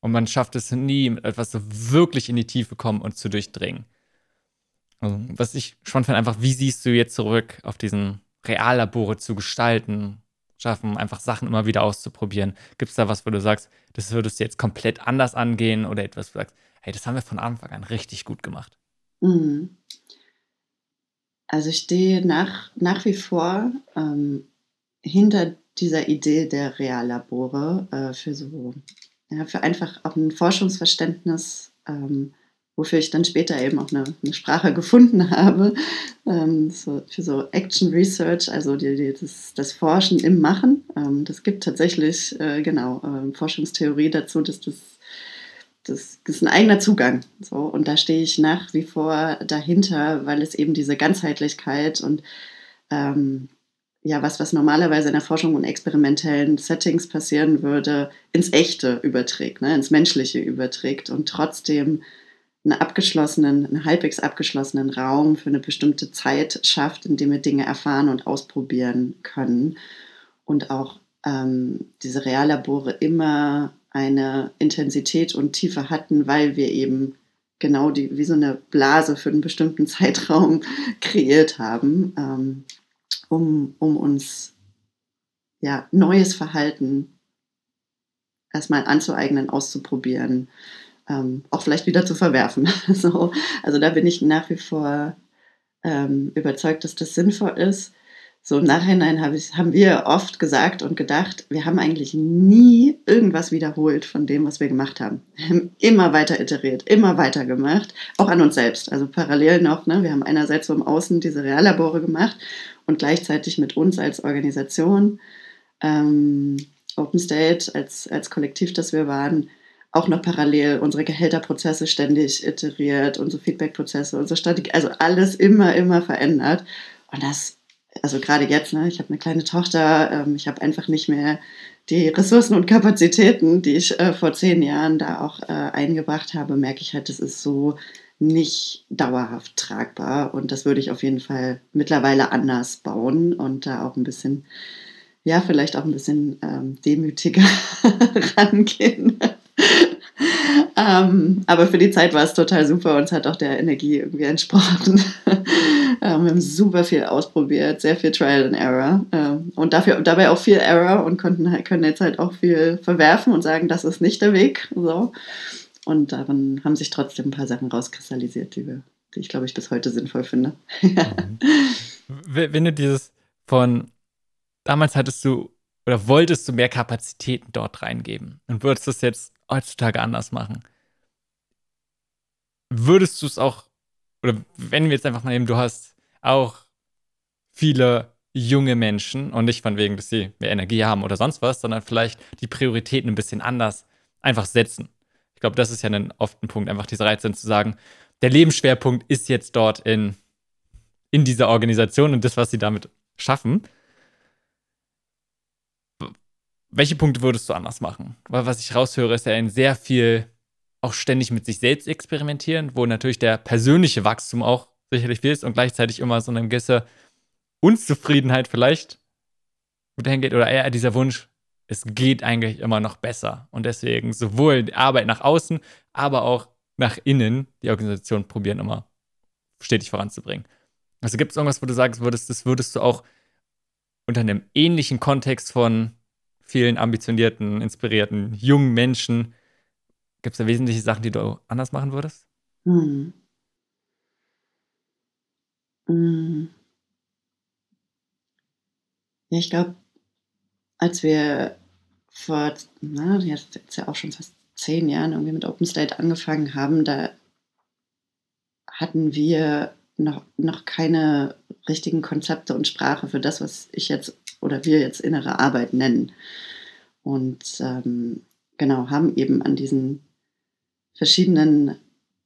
S1: Und man schafft es nie, mit etwas so wirklich in die Tiefe kommen und zu durchdringen. Also, was ich spannend finde, einfach, wie siehst du jetzt zurück auf diesen Reallabore zu gestalten, schaffen, einfach Sachen immer wieder auszuprobieren? Gibt es da was, wo du sagst, das würdest du jetzt komplett anders angehen oder etwas, wo du sagst, hey, das haben wir von Anfang an richtig gut gemacht? Mhm.
S2: Also ich stehe nach, nach wie vor ähm, hinter dieser Idee der Reallabore äh, für so, ja, für einfach auch ein Forschungsverständnis ähm, wofür ich dann später eben auch eine, eine Sprache gefunden habe, ähm, so, für so Action Research, also die, die, das, das, Forschen im Machen. Ähm, das gibt tatsächlich, äh, genau, äh, Forschungstheorie dazu, dass das, das, das ist ein eigener Zugang. So, und da stehe ich nach wie vor dahinter, weil es eben diese Ganzheitlichkeit und ähm, ja, was, was normalerweise in der Forschung und experimentellen Settings passieren würde, ins Echte überträgt, ne, ins Menschliche überträgt und trotzdem einen abgeschlossenen, einen halbwegs abgeschlossenen Raum für eine bestimmte Zeit schafft, in dem wir Dinge erfahren und ausprobieren können. Und auch ähm, diese Reallabore immer eine Intensität und Tiefe hatten, weil wir eben genau die, wie so eine Blase für einen bestimmten (laughs) Zeitraum kreiert haben, ähm, um, um uns ja, neues Verhalten erstmal anzueignen, auszuprobieren, ähm, auch vielleicht wieder zu verwerfen. (laughs) so, also da bin ich nach wie vor ähm, überzeugt, dass das sinnvoll ist. So im Nachhinein hab ich, haben wir oft gesagt und gedacht, wir haben eigentlich nie irgendwas wiederholt von dem, was wir gemacht haben. Wir haben immer weiter iteriert, immer weiter gemacht, auch an uns selbst. Also parallel noch, ne, wir haben einerseits so im Außen diese Reallabore gemacht und gleichzeitig mit uns als Organisation, ähm, Open State, als, als Kollektiv, das wir waren, auch noch parallel unsere Gehälterprozesse ständig iteriert, unsere Feedbackprozesse, unsere Strategie, also alles immer, immer verändert. Und das, also gerade jetzt, ne, ich habe eine kleine Tochter, ähm, ich habe einfach nicht mehr die Ressourcen und Kapazitäten, die ich äh, vor zehn Jahren da auch äh, eingebracht habe, merke ich halt, das ist so nicht dauerhaft tragbar. Und das würde ich auf jeden Fall mittlerweile anders bauen und da auch ein bisschen, ja, vielleicht auch ein bisschen ähm, demütiger (laughs) rangehen. (laughs) ähm, aber für die Zeit war es total super und es hat auch der Energie irgendwie entsprochen. (laughs) ähm, wir haben super viel ausprobiert, sehr viel Trial and Error ähm, und dafür, dabei auch viel Error und konnten, können jetzt halt auch viel verwerfen und sagen, das ist nicht der Weg. So. Und darin haben sich trotzdem ein paar Sachen rauskristallisiert, die, wir, die ich, glaube ich, bis heute sinnvoll finde.
S1: Mhm. Wenn du dieses von damals hattest du oder wolltest du mehr Kapazitäten dort reingeben und würdest das jetzt heutzutage anders machen? Würdest du es auch, oder wenn wir jetzt einfach mal nehmen, du hast auch viele junge Menschen und nicht von wegen, dass sie mehr Energie haben oder sonst was, sondern vielleicht die Prioritäten ein bisschen anders einfach setzen. Ich glaube, das ist ja ein, oft ein Punkt, einfach diese Reiz zu sagen, der Lebensschwerpunkt ist jetzt dort in, in dieser Organisation und das, was sie damit schaffen welche Punkte würdest du anders machen? Weil was ich raushöre, ist ja ein sehr viel auch ständig mit sich selbst experimentieren, wo natürlich der persönliche Wachstum auch sicherlich viel ist und gleichzeitig immer so eine gewisse Unzufriedenheit vielleicht geht oder eher dieser Wunsch, es geht eigentlich immer noch besser. Und deswegen sowohl die Arbeit nach außen, aber auch nach innen die Organisation probieren immer stetig voranzubringen. Also gibt es irgendwas, wo du sagst würdest, das würdest du auch unter einem ähnlichen Kontext von vielen ambitionierten, inspirierten, jungen Menschen. Gibt es da wesentliche Sachen, die du anders machen würdest? Hm.
S2: Hm. Ja, ich glaube, als wir vor, na, jetzt, ja auch schon fast zehn Jahren irgendwie mit OpenState angefangen haben, da hatten wir noch, noch keine richtigen Konzepte und Sprache für das, was ich jetzt oder wir jetzt innere Arbeit nennen. Und ähm, genau, haben eben an diesen verschiedenen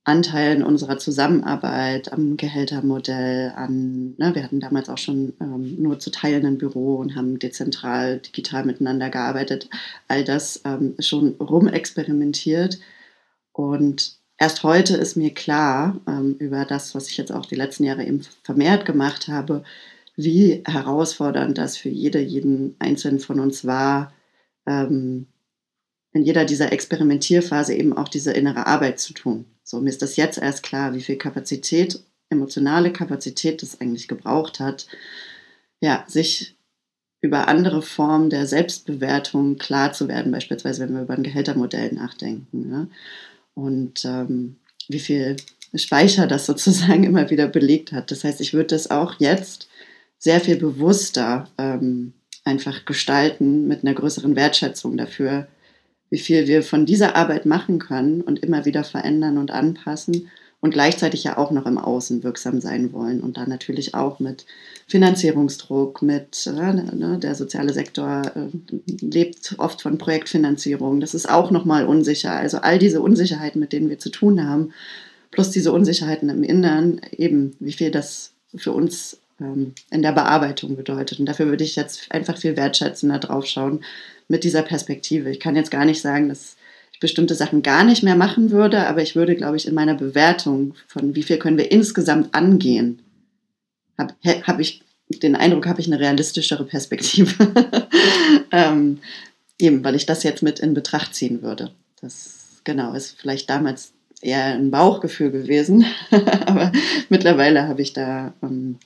S2: Anteilen unserer Zusammenarbeit am Gehältermodell, an, ne, wir hatten damals auch schon ähm, nur zu Teilen ein Büro und haben dezentral, digital miteinander gearbeitet, all das ähm, schon rumexperimentiert. Und erst heute ist mir klar, ähm, über das, was ich jetzt auch die letzten Jahre eben vermehrt gemacht habe, wie herausfordernd das für jede, jeden Einzelnen von uns war, ähm, in jeder dieser Experimentierphase eben auch diese innere Arbeit zu tun. So, mir ist das jetzt erst klar, wie viel Kapazität, emotionale Kapazität das eigentlich gebraucht hat, ja, sich über andere Formen der Selbstbewertung klar zu werden, beispielsweise wenn wir über ein Gehältermodell nachdenken. Ja? Und ähm, wie viel Speicher das (laughs) sozusagen immer wieder belegt hat. Das heißt, ich würde das auch jetzt sehr viel bewusster ähm, einfach gestalten mit einer größeren Wertschätzung dafür, wie viel wir von dieser Arbeit machen können und immer wieder verändern und anpassen und gleichzeitig ja auch noch im Außen wirksam sein wollen und dann natürlich auch mit Finanzierungsdruck, mit äh, ne, der soziale Sektor äh, lebt oft von Projektfinanzierung. Das ist auch nochmal unsicher. Also all diese Unsicherheiten, mit denen wir zu tun haben, plus diese Unsicherheiten im Inneren, eben wie viel das für uns ähm, in der Bearbeitung bedeutet. Und dafür würde ich jetzt einfach viel wertschätzender drauf schauen, mit dieser Perspektive. Ich kann jetzt gar nicht sagen, dass ich bestimmte Sachen gar nicht mehr machen würde, aber ich würde, glaube ich, in meiner Bewertung von wie viel können wir insgesamt angehen, habe hab ich den Eindruck, habe ich eine realistischere Perspektive. (laughs) ähm, eben, weil ich das jetzt mit in Betracht ziehen würde. Das genau ist vielleicht damals eher ein Bauchgefühl gewesen, (laughs) aber mittlerweile habe ich da ähm,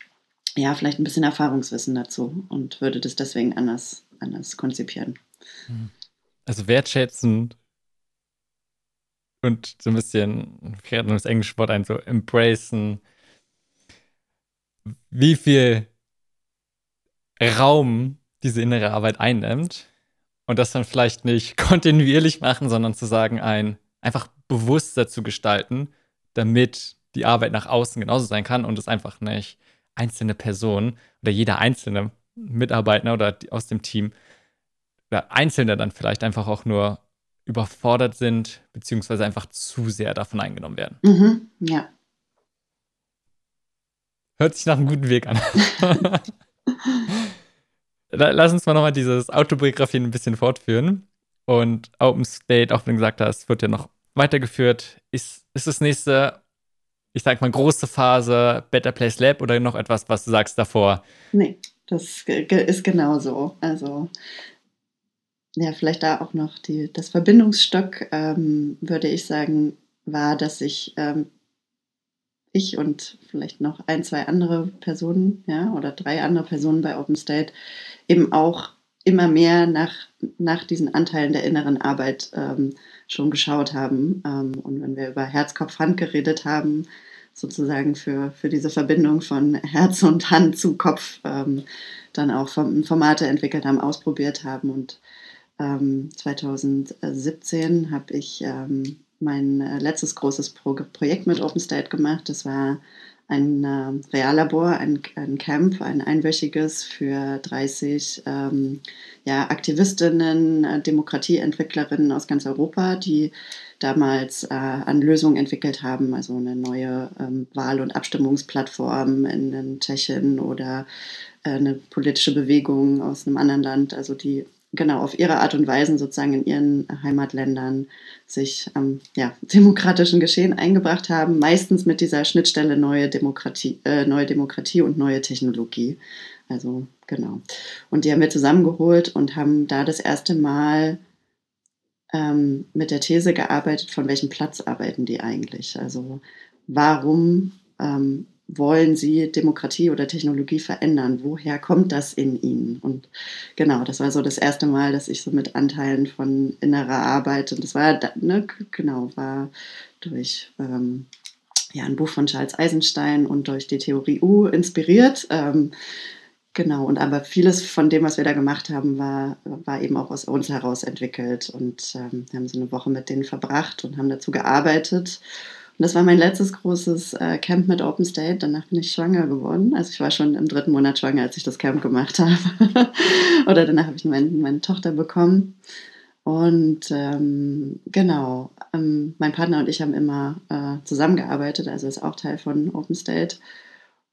S2: ja vielleicht ein bisschen Erfahrungswissen dazu und würde das deswegen anders, anders konzipieren.
S1: Also wertschätzend und so ein bisschen, ich gerade das englische Wort ein, so embracen, wie viel Raum diese innere Arbeit einnimmt und das dann vielleicht nicht (laughs) kontinuierlich machen, sondern zu sagen, ein einfach bewusster zu gestalten, damit die Arbeit nach außen genauso sein kann und es einfach nicht einzelne Personen oder jeder einzelne Mitarbeiter oder aus dem Team oder Einzelne dann vielleicht einfach auch nur überfordert sind, beziehungsweise einfach zu sehr davon eingenommen werden.
S2: Mhm, ja.
S1: Hört sich nach einem guten Weg an. (laughs) Lass uns mal nochmal dieses Autobiografie ein bisschen fortführen. Und Open State, auch wenn du gesagt hast, wird ja noch weitergeführt. Ist, ist das nächste, ich sag mal, große Phase Better Place Lab oder noch etwas, was du sagst davor?
S2: Nee, das ist genauso. Also ja, vielleicht da auch noch die, das Verbindungsstock, ähm, würde ich sagen, war, dass ich, ähm, ich und vielleicht noch ein, zwei andere Personen, ja, oder drei andere Personen bei OpenState eben auch immer mehr nach, nach diesen Anteilen der inneren Arbeit ähm, schon geschaut haben. Ähm, und wenn wir über Herz, Kopf, Hand geredet haben, sozusagen für, für diese Verbindung von Herz und Hand zu Kopf, ähm, dann auch Formate entwickelt haben, ausprobiert haben und 2017 ähm, habe ich ähm, mein äh, letztes großes Pro Projekt mit OpenState gemacht. Das war ein äh, Reallabor, ein, ein, Camp, ein einwöchiges für 30 ähm, ja, Aktivistinnen, äh, Demokratieentwicklerinnen aus ganz Europa, die damals äh, an Lösungen entwickelt haben, also eine neue ähm, Wahl- und Abstimmungsplattform in, in Tschechien oder äh, eine politische Bewegung aus einem anderen Land, also die genau auf ihre Art und Weise sozusagen in ihren Heimatländern sich am ja, (laughs) demokratischen Geschehen eingebracht haben, meistens mit dieser Schnittstelle neue Demokratie, äh, neue Demokratie und neue Technologie. Also genau. Und die haben wir zusammengeholt und haben da das erste Mal ähm, mit der These gearbeitet, von welchem Platz arbeiten die eigentlich? Also warum ähm, wollen sie Demokratie oder Technologie verändern? Woher kommt das in ihnen? Und genau, das war so das erste Mal, dass ich so mit Anteilen von innerer Arbeit, und das war, ne, genau, war durch ähm, ja, ein Buch von Charles Eisenstein und durch die Theorie U inspiriert. Ähm, Genau, und aber vieles von dem, was wir da gemacht haben, war, war eben auch aus uns heraus entwickelt. Und ähm, wir haben so eine Woche mit denen verbracht und haben dazu gearbeitet. Und das war mein letztes großes äh, Camp mit Open State. Danach bin ich schwanger geworden. Also ich war schon im dritten Monat schwanger, als ich das Camp gemacht (laughs) habe. Oder danach habe ich mein, meine Tochter bekommen. Und ähm, genau, ähm, mein Partner und ich haben immer äh, zusammengearbeitet, also ist auch Teil von Open State.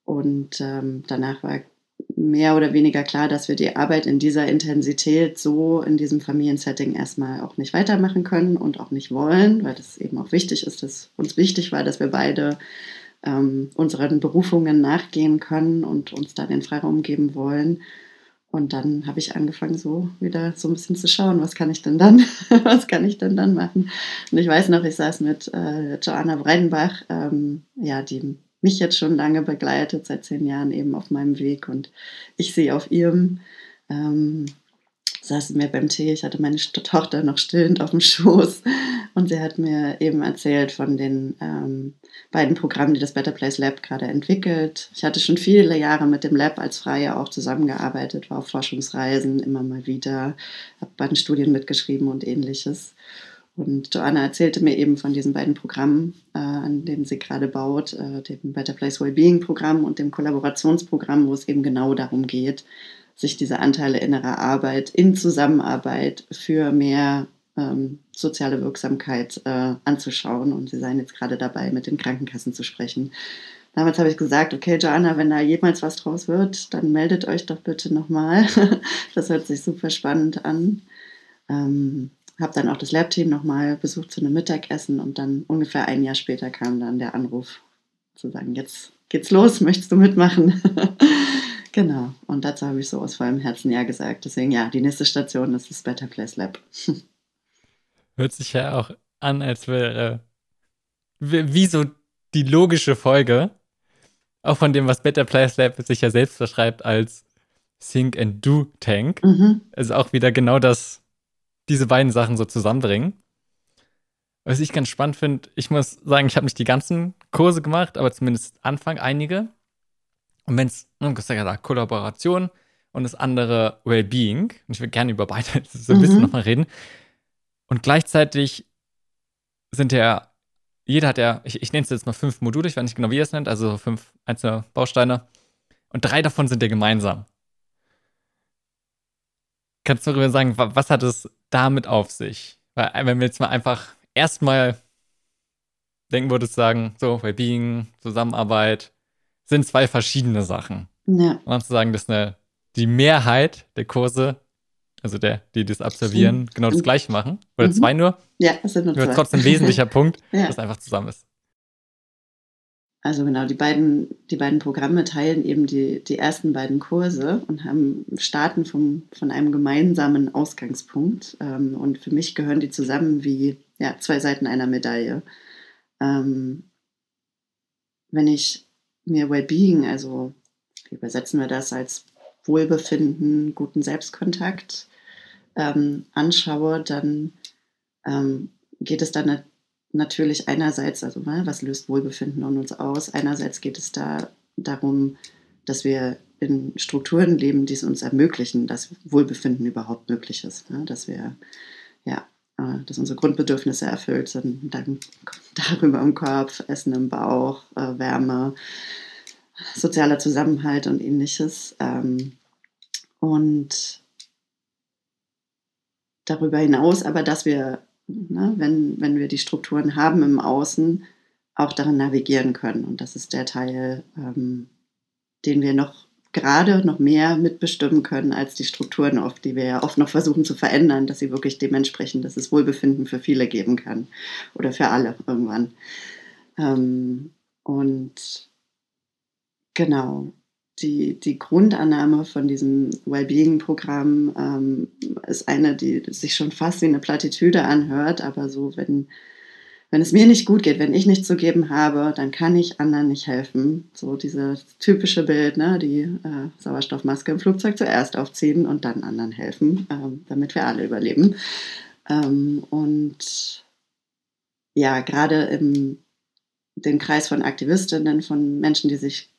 S2: Und ähm, danach war mehr oder weniger klar, dass wir die Arbeit in dieser Intensität so in diesem Familiensetting erstmal auch nicht weitermachen können und auch nicht wollen, weil das eben auch wichtig ist, dass uns wichtig war, dass wir beide ähm, unseren Berufungen nachgehen können und uns da den Freiraum geben wollen. Und dann habe ich angefangen, so wieder so ein bisschen zu schauen, was kann ich denn dann, (laughs) was kann ich denn dann machen? Und ich weiß noch, ich saß mit äh, Joanna Breidenbach, ähm, ja, die mich jetzt schon lange begleitet, seit zehn Jahren eben auf meinem Weg und ich sehe auf ihrem. Ähm, saßen wir beim Tee, ich hatte meine Tochter noch stillend auf dem Schoß und sie hat mir eben erzählt von den ähm, beiden Programmen, die das Better Place Lab gerade entwickelt. Ich hatte schon viele Jahre mit dem Lab als Freie auch zusammengearbeitet, war auf Forschungsreisen immer mal wieder, habe bei den Studien mitgeschrieben und ähnliches. Und Joanna erzählte mir eben von diesen beiden Programmen, äh, an denen sie gerade baut, äh, dem Better Place Wellbeing Programm und dem Kollaborationsprogramm, wo es eben genau darum geht, sich diese Anteile innerer Arbeit in Zusammenarbeit für mehr ähm, soziale Wirksamkeit äh, anzuschauen. Und sie seien jetzt gerade dabei, mit den Krankenkassen zu sprechen. Damals habe ich gesagt, okay, Joanna, wenn da jemals was draus wird, dann meldet euch doch bitte nochmal. (laughs) das hört sich super spannend an. Ähm, habe dann auch das Lab-Team nochmal besucht zu einem Mittagessen und dann ungefähr ein Jahr später kam dann der Anruf zu sagen, jetzt geht's los, möchtest du mitmachen? (laughs) genau, und dazu habe ich so aus vollem Herzen Ja gesagt. Deswegen ja, die nächste Station ist das Better Place Lab. (laughs)
S1: Hört sich ja auch an, als wäre wie so die logische Folge, auch von dem, was Better Place Lab sich ja selbst verschreibt als Think and Do Tank. Mhm. Also auch wieder genau das, diese beiden Sachen so zusammenbringen. Was ich ganz spannend finde, ich muss sagen, ich habe nicht die ganzen Kurse gemacht, aber zumindest Anfang einige. Und wenn es, du hast ja gesagt, Kollaboration und das andere Wellbeing, und ich will gerne über beide (laughs) so ein bisschen mhm. nochmal reden. Und gleichzeitig sind ja, jeder hat ja, ich, ich nenne es jetzt mal fünf Module, ich weiß nicht genau, wie ihr es nennt, also fünf einzelne Bausteine. Und drei davon sind ja gemeinsam. Kannst du darüber sagen, was hat es damit auf sich? Weil, äh, wenn wir jetzt mal einfach erstmal denken würdest, sagen, so, Wellbeing, Zusammenarbeit, sind zwei verschiedene Sachen. Ja. Und zu sagen, dass eine, die Mehrheit der Kurse, also der, die das absolvieren, genau das gleiche machen. Oder mhm. zwei nur.
S2: Ja, es sind nur zwei.
S1: trotzdem ein wesentlicher (laughs) Punkt, ja. dass einfach zusammen ist.
S2: Also genau, die beiden, die beiden Programme teilen eben die, die ersten beiden Kurse und haben starten vom, von einem gemeinsamen Ausgangspunkt. Ähm, und für mich gehören die zusammen wie ja, zwei Seiten einer Medaille. Ähm, wenn ich mir Wellbeing, also wie übersetzen wir das als Wohlbefinden, guten Selbstkontakt ähm, anschaue, dann geht es dann natürlich einerseits, also ne, was löst Wohlbefinden in uns aus? Einerseits geht es da darum, dass wir in Strukturen leben, die es uns ermöglichen, dass Wohlbefinden überhaupt möglich ist. Ne? Dass wir, ja, äh, dass unsere Grundbedürfnisse erfüllt sind. Dann (laughs) darüber im Kopf, Essen im Bauch, äh, Wärme, sozialer Zusammenhalt und ähnliches. Ähm, und darüber hinaus aber, dass wir ne, wenn, wenn wir die Strukturen haben im Außen, auch darin navigieren können. Und das ist der Teil, ähm, den wir noch gerade noch mehr mitbestimmen können als die Strukturen oft, die wir ja oft noch versuchen zu verändern, dass sie wirklich dementsprechend, dass es Wohlbefinden für viele geben kann oder für alle irgendwann. Ähm, und genau, die, die Grundannahme von diesem Wellbeing-Programm ähm, ist eine, die sich schon fast wie eine Plattitüde anhört, aber so, wenn, wenn es mir nicht gut geht, wenn ich nichts zu geben habe, dann kann ich anderen nicht helfen. So dieses typische Bild, ne, die äh, Sauerstoffmaske im Flugzeug zuerst aufziehen und dann anderen helfen, ähm, damit wir alle überleben. Ähm, und ja, gerade im den Kreis von Aktivistinnen, von Menschen, die sich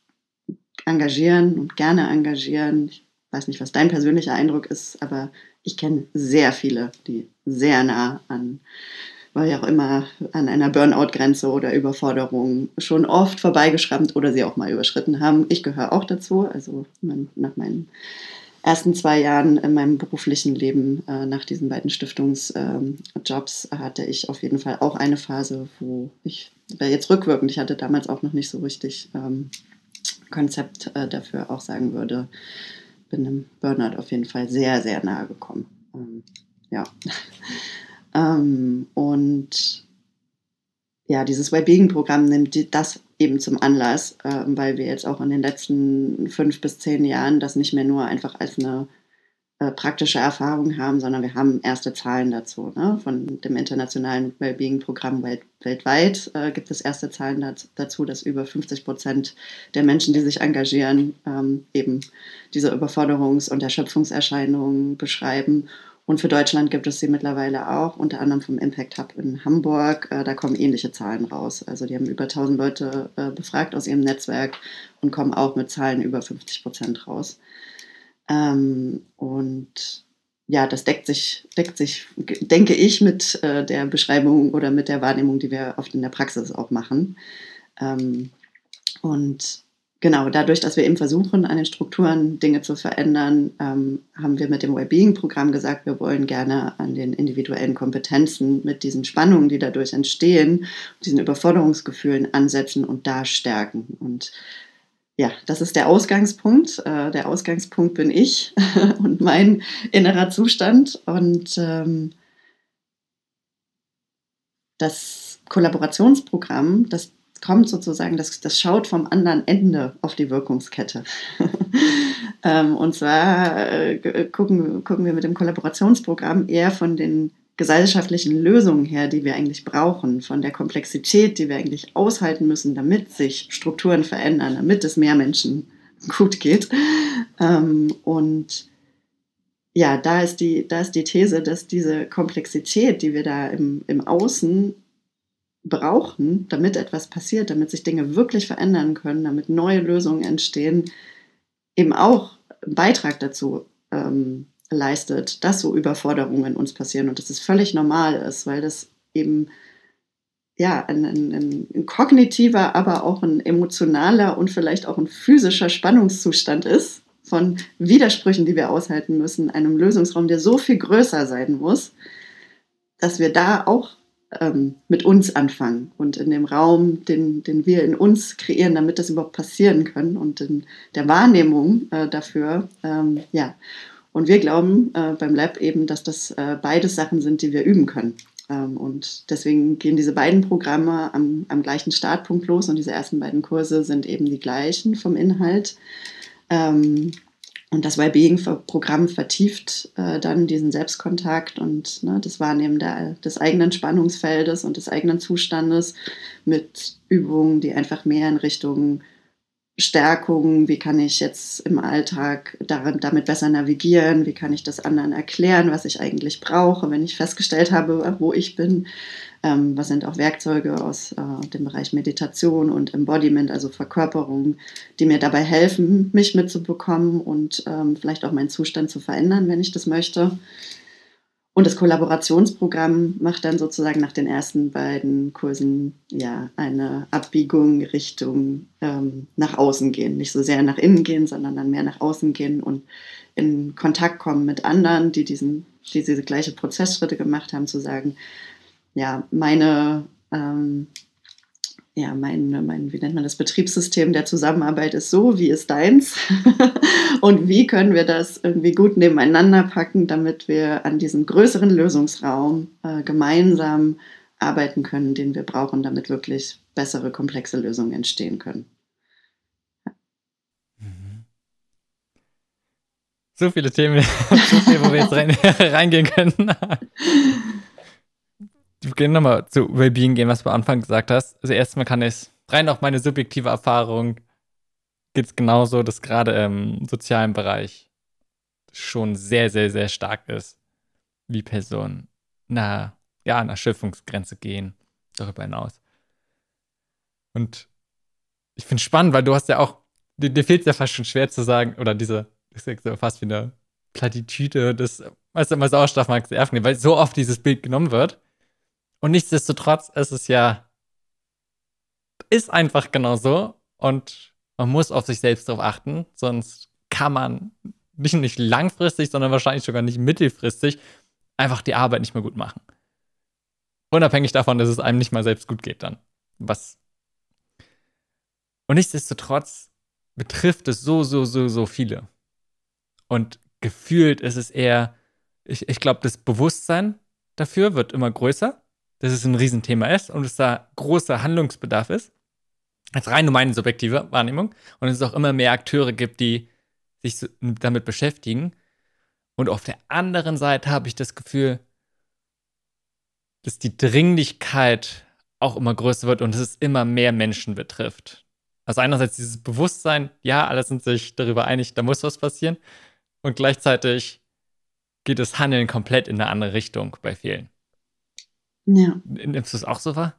S2: engagieren und gerne engagieren. Ich weiß nicht, was dein persönlicher Eindruck ist, aber ich kenne sehr viele, die sehr nah an, ja auch immer an einer Burnout-Grenze oder Überforderung schon oft vorbeigeschrammt oder sie auch mal überschritten haben. Ich gehöre auch dazu. Also nach meinen ersten zwei Jahren in meinem beruflichen Leben, äh, nach diesen beiden Stiftungsjobs, ähm, hatte ich auf jeden Fall auch eine Phase, wo ich, jetzt rückwirkend, ich hatte damals auch noch nicht so richtig ähm, Konzept äh, dafür auch sagen würde, bin einem Burnout auf jeden Fall sehr, sehr nahe gekommen. Ähm, ja. (laughs) ähm, und ja, dieses Wellbeing-Programm nimmt das eben zum Anlass, äh, weil wir jetzt auch in den letzten fünf bis zehn Jahren das nicht mehr nur einfach als eine äh, praktische Erfahrung haben, sondern wir haben erste Zahlen dazu. Ne? Von dem internationalen Wellbeing-Programm welt weltweit äh, gibt es erste Zahlen dazu, dass über 50 Prozent der Menschen, die sich engagieren, ähm, eben diese Überforderungs- und Erschöpfungserscheinungen beschreiben. Und für Deutschland gibt es sie mittlerweile auch, unter anderem vom Impact Hub in Hamburg. Äh, da kommen ähnliche Zahlen raus. Also die haben über 1000 Leute äh, befragt aus ihrem Netzwerk und kommen auch mit Zahlen über 50 Prozent raus. Ähm, und ja, das deckt sich, deckt sich, denke ich, mit äh, der Beschreibung oder mit der Wahrnehmung, die wir oft in der Praxis auch machen. Ähm, und genau, dadurch, dass wir eben versuchen, an den Strukturen Dinge zu verändern, ähm, haben wir mit dem Wellbeing-Programm gesagt, wir wollen gerne an den individuellen Kompetenzen mit diesen Spannungen, die dadurch entstehen, diesen Überforderungsgefühlen ansetzen und da stärken. Und ja, das ist der Ausgangspunkt. Äh, der Ausgangspunkt bin ich (laughs) und mein innerer Zustand. Und ähm, das Kollaborationsprogramm, das kommt sozusagen, das, das schaut vom anderen Ende auf die Wirkungskette. (laughs) ähm, und zwar äh, gucken, gucken wir mit dem Kollaborationsprogramm eher von den gesellschaftlichen Lösungen her, die wir eigentlich brauchen, von der Komplexität, die wir eigentlich aushalten müssen, damit sich Strukturen verändern, damit es mehr Menschen (laughs) gut geht. Ähm, und ja, da ist, die, da ist die These, dass diese Komplexität, die wir da im, im Außen brauchen, damit etwas passiert, damit sich Dinge wirklich verändern können, damit neue Lösungen entstehen, eben auch einen Beitrag dazu ähm, leistet, dass so Überforderungen uns passieren und dass es völlig normal ist, weil das eben ja ein, ein, ein, kognitiver, aber auch ein emotionaler und vielleicht auch ein physischer Spannungszustand ist von Widersprüchen, die wir aushalten müssen, einem Lösungsraum, der so viel größer sein muss, dass wir da auch ähm, mit uns anfangen und in dem Raum, den, den wir in uns kreieren, damit das überhaupt passieren können und in der Wahrnehmung äh, dafür, ähm, ja. Und wir glauben äh, beim Lab eben, dass das äh, beides Sachen sind, die wir üben können. Ähm, und deswegen gehen diese beiden Programme am, am, gleichen Startpunkt los und diese ersten beiden Kurse sind eben die gleichen vom Inhalt. Ähm, und das Wellbeing-Programm vertieft äh, dann diesen Selbstkontakt und ne, das Wahrnehmen der, des eigenen Spannungsfeldes und des eigenen Zustandes mit Übungen, die einfach mehr in Richtung Stärkung, wie kann ich jetzt im Alltag darin, damit besser navigieren, wie kann ich das anderen erklären, was ich eigentlich brauche, wenn ich festgestellt habe, wo ich bin. Ähm, was sind auch Werkzeuge aus äh, dem Bereich Meditation und Embodiment, also Verkörperung, die mir dabei helfen, mich mitzubekommen und ähm, vielleicht auch meinen Zustand zu verändern, wenn ich das möchte. Und das Kollaborationsprogramm macht dann sozusagen nach den ersten beiden Kursen ja eine Abbiegung Richtung ähm, nach außen gehen. Nicht so sehr nach innen gehen, sondern dann mehr nach außen gehen und in Kontakt kommen mit anderen, die diesen, die diese gleiche Prozessschritte gemacht haben, zu sagen, ja, meine ähm, ja, mein, mein, wie nennt man das, Betriebssystem der Zusammenarbeit ist so, wie ist deins? (laughs) und wie können wir das irgendwie gut nebeneinander packen, damit wir an diesem größeren Lösungsraum äh, gemeinsam arbeiten können, den wir brauchen, damit wirklich bessere, komplexe Lösungen entstehen können.
S1: Mhm. So viele Themen, (laughs) so viel, wo wir jetzt rein, (laughs) reingehen können. Wir können nochmal zu Wellbeing gehen, was du am Anfang gesagt hast. Also erstmal kann ich rein auf meine subjektive Erfahrung geht es genauso, dass gerade im sozialen Bereich schon sehr, sehr, sehr stark ist, wie Personen na, ja, an Erschöpfungsgrenze gehen, darüber hinaus. Und ich finde es spannend, weil du hast ja auch dir, dir fehlt es ja fast schon schwer zu sagen, oder diese, das ist ja fast wie eine Plattitüde, das, weißt du, immer Sauerstoffmangel erfnehmen, weil so oft dieses Bild genommen wird. Und nichtsdestotrotz ist es ja, ist einfach genau so. Und man muss auf sich selbst darauf achten, sonst kann man nicht, nicht langfristig, sondern wahrscheinlich sogar nicht mittelfristig einfach die Arbeit nicht mehr gut machen. Unabhängig davon, dass es einem nicht mal selbst gut geht dann. Was. Und nichtsdestotrotz betrifft es so, so, so, so viele. Und gefühlt ist es eher, ich, ich glaube, das Bewusstsein dafür wird immer größer, dass es ein Riesenthema ist und es da großer Handlungsbedarf ist. Als rein nur meine subjektive Wahrnehmung. Und es auch immer mehr Akteure gibt, die sich damit beschäftigen. Und auf der anderen Seite habe ich das Gefühl, dass die Dringlichkeit auch immer größer wird und es immer mehr Menschen betrifft. Also einerseits dieses Bewusstsein, ja, alle sind sich darüber einig, da muss was passieren. Und gleichzeitig geht das Handeln komplett in eine andere Richtung bei vielen.
S2: Ja.
S1: Nimmst du es auch so wahr?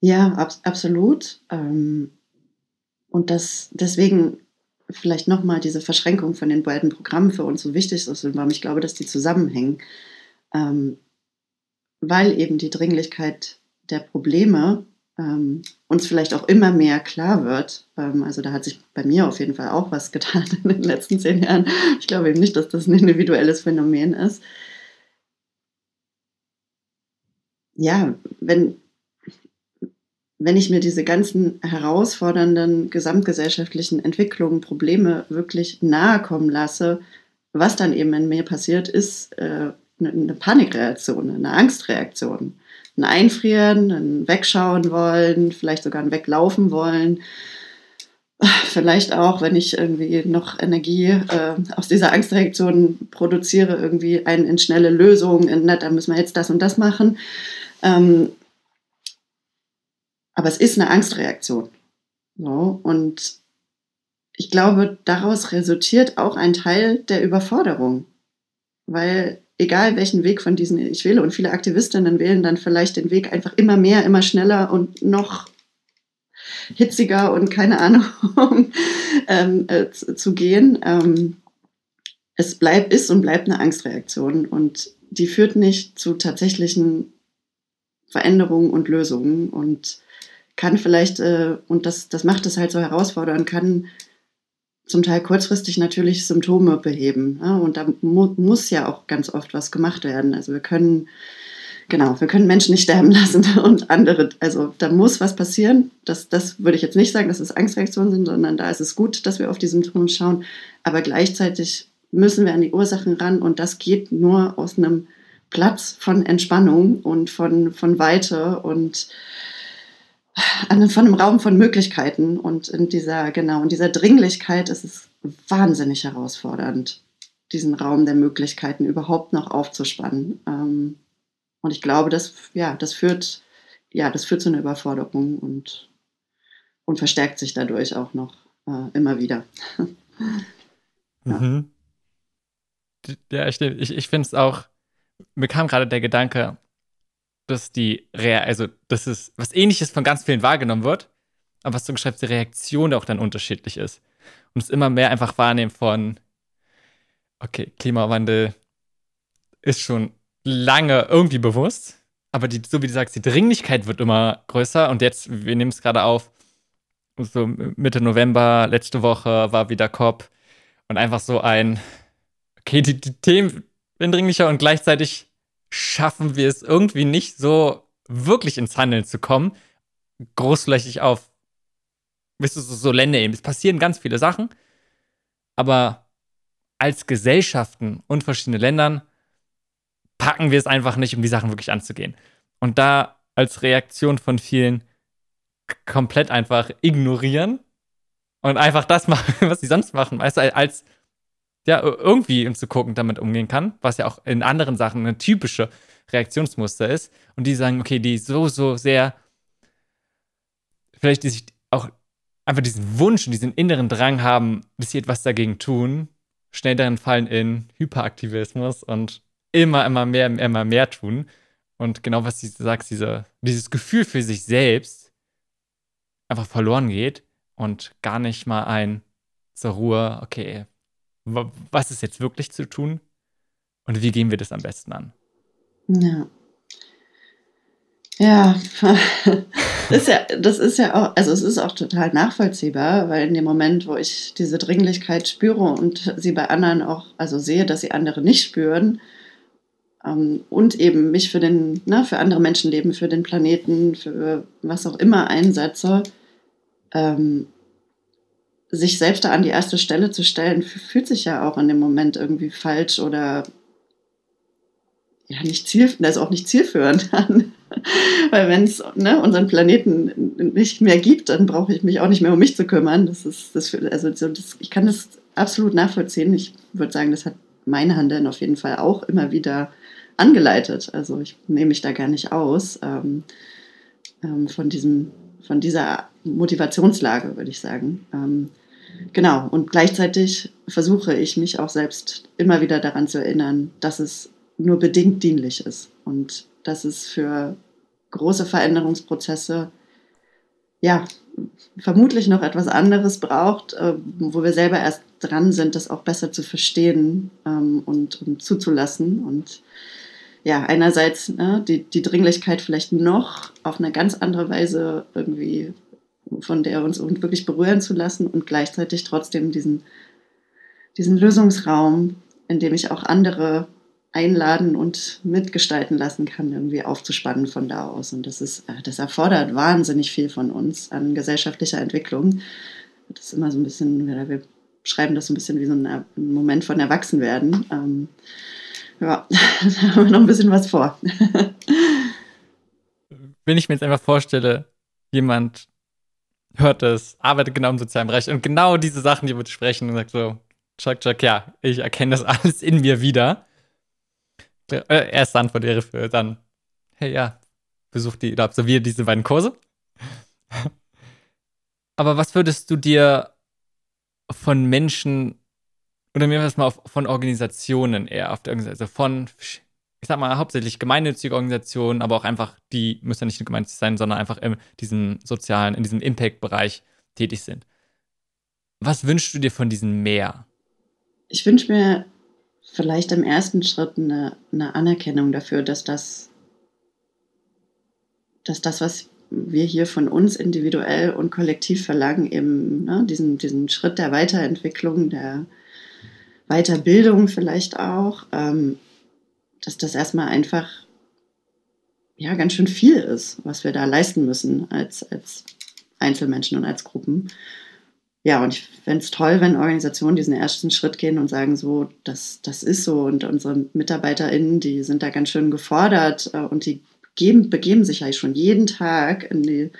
S2: Ja, ab absolut. Ähm, und das deswegen vielleicht nochmal diese Verschränkung von den beiden Programmen für uns so wichtig ist, weil ich glaube, dass die zusammenhängen. Ähm, weil eben die Dringlichkeit der Probleme ähm, uns vielleicht auch immer mehr klar wird. Ähm, also da hat sich bei mir auf jeden Fall auch was (laughs) getan in den letzten zehn Jahren. Ich glaube eben nicht, dass das ein individuelles Phänomen ist. Ja, wenn, wenn ich mir diese ganzen herausfordernden gesamtgesellschaftlichen Entwicklungen, Probleme wirklich nahe kommen lasse, was dann eben in mir passiert, ist äh, eine Panikreaktion, eine Angstreaktion. Ein Einfrieren, ein Wegschauen wollen, vielleicht sogar ein Weglaufen wollen. Vielleicht auch, wenn ich irgendwie noch Energie äh, aus dieser Angstreaktion produziere, irgendwie ein, in schnelle Lösungen, in, na, da müssen wir jetzt das und das machen. Ähm, aber es ist eine Angstreaktion. So, und ich glaube, daraus resultiert auch ein Teil der Überforderung. Weil egal welchen Weg von diesen ich wähle, und viele Aktivistinnen wählen dann vielleicht den Weg einfach immer mehr, immer schneller und noch hitziger und keine Ahnung (laughs) ähm, äh, zu, gehen. Ähm, es bleibt, ist und bleibt eine Angstreaktion und die führt nicht zu tatsächlichen Veränderungen und Lösungen und kann vielleicht, äh, und das, das macht es halt so herausfordernd, kann zum Teil kurzfristig natürlich Symptome beheben. Ja? Und da mu muss ja auch ganz oft was gemacht werden. Also wir können, genau, wir können Menschen nicht sterben (laughs) lassen und andere, also da muss was passieren. Das, das würde ich jetzt nicht sagen, dass es Angstreaktionen sind, sondern da ist es gut, dass wir auf die Symptome schauen. Aber gleichzeitig müssen wir an die Ursachen ran und das geht nur aus einem Platz von Entspannung und von, von Weite und von einem Raum von Möglichkeiten und in dieser, genau, in dieser Dringlichkeit ist es wahnsinnig herausfordernd, diesen Raum der Möglichkeiten überhaupt noch aufzuspannen. Ähm, und ich glaube, das, ja, das führt, ja, das führt zu einer Überforderung und, und verstärkt sich dadurch auch noch äh, immer wieder. (laughs)
S1: ja. Mhm. Ja, ich, ich, ich finde es auch, mir kam gerade der Gedanke, dass die Rea also dass es was ähnliches von ganz vielen wahrgenommen wird, aber was du beschreibst, die Reaktion auch dann unterschiedlich ist. Und es immer mehr einfach wahrnehmen von, okay, Klimawandel ist schon lange irgendwie bewusst, aber die, so wie du sagst, die Dringlichkeit wird immer größer und jetzt, wir nehmen es gerade auf, so Mitte November, letzte Woche war wieder COP und einfach so ein, okay, die, die Themen dringlicher und gleichzeitig schaffen wir es irgendwie nicht so wirklich ins Handeln zu kommen, großflächig auf, wisst du, so, Länder eben. Es passieren ganz viele Sachen, aber als Gesellschaften und verschiedene Ländern packen wir es einfach nicht, um die Sachen wirklich anzugehen. Und da als Reaktion von vielen komplett einfach ignorieren und einfach das (laughs) machen, was sie sonst machen, weißt du, als ja, irgendwie zu gucken, damit umgehen kann, was ja auch in anderen Sachen eine typische Reaktionsmuster ist. Und die sagen, okay, die so, so sehr, vielleicht die sich auch einfach diesen Wunsch und diesen inneren Drang haben, dass sie etwas dagegen tun, schnell darin fallen in Hyperaktivismus und immer, immer mehr, immer mehr tun. Und genau was du sagst, diese, dieses Gefühl für sich selbst einfach verloren geht und gar nicht mal ein zur Ruhe, okay, was ist jetzt wirklich zu tun und wie gehen wir das am besten an?
S2: Ja. Ja, (laughs) ist ja, das ist ja auch, also es ist auch total nachvollziehbar, weil in dem Moment, wo ich diese Dringlichkeit spüre und sie bei anderen auch, also sehe, dass sie andere nicht spüren ähm, und eben mich für den, ne, für andere Menschenleben, für den Planeten, für was auch immer einsetze, ähm, sich selbst da an die erste Stelle zu stellen, fühlt sich ja auch in dem Moment irgendwie falsch oder ja nicht ziel, also auch nicht zielführend (laughs) an. Weil wenn es ne, unseren Planeten nicht mehr gibt, dann brauche ich mich auch nicht mehr um mich zu kümmern. Das ist das, also das, ich kann das absolut nachvollziehen. Ich würde sagen, das hat meine Handeln auf jeden Fall auch immer wieder angeleitet. Also ich nehme mich da gar nicht aus ähm, ähm, von diesem, von dieser Motivationslage, würde ich sagen. Ähm, genau. Und gleichzeitig versuche ich mich auch selbst immer wieder daran zu erinnern, dass es nur bedingt dienlich ist und dass es für große Veränderungsprozesse ja vermutlich noch etwas anderes braucht, äh, wo wir selber erst dran sind, das auch besser zu verstehen ähm, und, und, zuzulassen und ja, einerseits ne, die, die Dringlichkeit vielleicht noch auf eine ganz andere Weise irgendwie von der uns wirklich berühren zu lassen und gleichzeitig trotzdem diesen, diesen Lösungsraum, in dem ich auch andere einladen und mitgestalten lassen kann, irgendwie aufzuspannen von da aus. Und das ist, äh, das erfordert wahnsinnig viel von uns an gesellschaftlicher Entwicklung. Das ist immer so ein bisschen, wir schreiben das so ein bisschen wie so ein Moment von Erwachsenwerden. Ja, (laughs) da haben wir noch ein bisschen was vor.
S1: Wenn ich mir jetzt einfach vorstelle, jemand hört das, arbeitet genau im sozialen Bereich und genau diese Sachen, die wir sprechen, und sagt so, Chuck, Chuck, ja, ich erkenne das (laughs) alles in mir wieder äh, erste Antwort wäre für dann, hey ja, besuch die oder absolviere diese beiden Kurse. (laughs) Aber was würdest du dir von Menschen oder mir mal von Organisationen eher auf der also von, ich sag mal, hauptsächlich gemeinnützige Organisationen, aber auch einfach, die müssen ja nicht nur gemeinnützig sein, sondern einfach in diesem sozialen, in diesem Impact-Bereich tätig sind. Was wünschst du dir von diesen mehr?
S2: Ich wünsche mir vielleicht im ersten Schritt eine, eine Anerkennung dafür, dass das, dass das, was wir hier von uns individuell und kollektiv verlangen, eben ne, diesen, diesen Schritt der Weiterentwicklung, der Weiterbildung vielleicht auch, ähm, dass das erstmal einfach ja ganz schön viel ist, was wir da leisten müssen als, als Einzelmenschen und als Gruppen. Ja, und ich fände es toll, wenn Organisationen diesen ersten Schritt gehen und sagen, so, das, das ist so. Und unsere MitarbeiterInnen, die sind da ganz schön gefordert äh, und die geben, begeben sich ja schon jeden Tag in die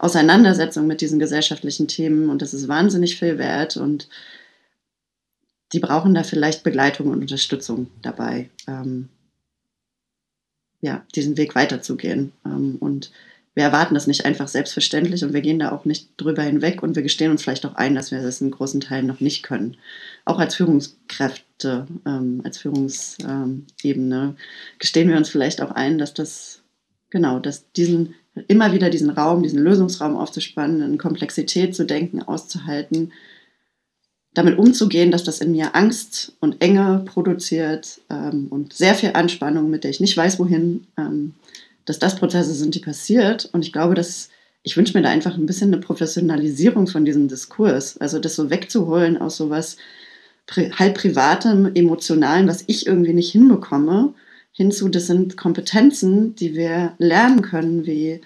S2: Auseinandersetzung mit diesen gesellschaftlichen Themen. Und das ist wahnsinnig viel wert. Und die brauchen da vielleicht Begleitung und Unterstützung dabei, ähm, ja, diesen Weg weiterzugehen. Ähm, und wir erwarten das nicht einfach selbstverständlich und wir gehen da auch nicht drüber hinweg und wir gestehen uns vielleicht auch ein, dass wir das in großen Teilen noch nicht können. Auch als Führungskräfte, ähm, als Führungsebene gestehen wir uns vielleicht auch ein, dass das, genau, dass diesen, immer wieder diesen Raum, diesen Lösungsraum aufzuspannen, in Komplexität zu denken, auszuhalten, damit umzugehen, dass das in mir Angst und Enge produziert ähm, und sehr viel Anspannung, mit der ich nicht weiß, wohin. Ähm, dass das Prozesse sind, die passiert. Und ich glaube, dass ich wünsche mir da einfach ein bisschen eine Professionalisierung von diesem Diskurs. Also das so wegzuholen aus sowas halb privatem, emotionalen, was ich irgendwie nicht hinbekomme, hinzu, das sind Kompetenzen, die wir lernen können, wie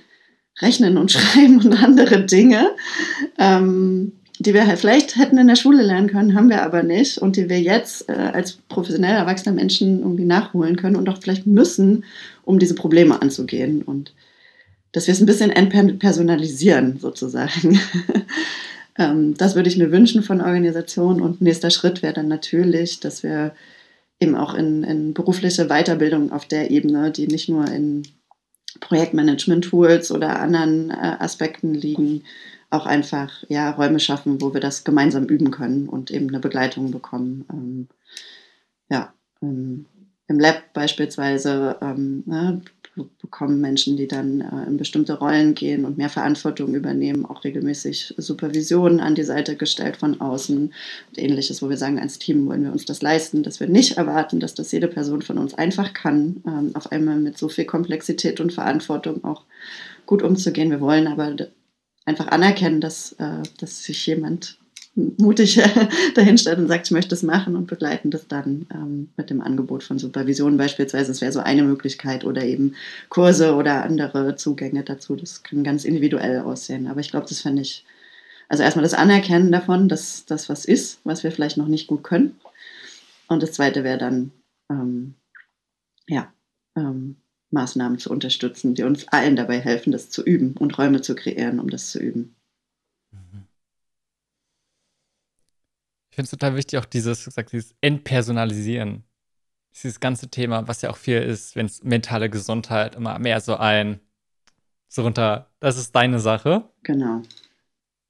S2: Rechnen und (laughs) Schreiben und andere Dinge. Ähm, die wir halt vielleicht hätten in der Schule lernen können, haben wir aber nicht und die wir jetzt äh, als professionell erwachsene Menschen irgendwie nachholen können und auch vielleicht müssen, um diese Probleme anzugehen und dass wir es ein bisschen entpersonalisieren sozusagen. (laughs) ähm, das würde ich mir wünschen von Organisationen und nächster Schritt wäre dann natürlich, dass wir eben auch in, in berufliche Weiterbildung auf der Ebene, die nicht nur in Projektmanagement-Tools oder anderen äh, Aspekten liegen, auch einfach ja, Räume schaffen, wo wir das gemeinsam üben können und eben eine Begleitung bekommen. Ähm, ja, ähm, im Lab beispielsweise ähm, ne, bekommen Menschen, die dann äh, in bestimmte Rollen gehen und mehr Verantwortung übernehmen, auch regelmäßig Supervisionen an die Seite gestellt von außen und ähnliches, wo wir sagen, als Team wollen wir uns das leisten, dass wir nicht erwarten, dass das jede Person von uns einfach kann, ähm, auf einmal mit so viel Komplexität und Verantwortung auch gut umzugehen. Wir wollen aber einfach anerkennen, dass, äh, dass sich jemand mutig (laughs) dahinstellt und sagt, ich möchte es machen und begleiten das dann ähm, mit dem Angebot von Supervision beispielsweise. Das wäre so eine Möglichkeit oder eben Kurse oder andere Zugänge dazu. Das kann ganz individuell aussehen. Aber ich glaube, das fände ich, also erstmal das Anerkennen davon, dass das was ist, was wir vielleicht noch nicht gut können. Und das zweite wäre dann, ähm, ja, ähm, Maßnahmen zu unterstützen, die uns allen dabei helfen, das zu üben und Räume zu kreieren, um das zu üben.
S1: Ich finde es total wichtig, auch dieses, gesagt, dieses Entpersonalisieren. Dieses ganze Thema, was ja auch viel ist, wenn es mentale Gesundheit immer mehr so ein, so runter, das ist deine Sache.
S2: Genau.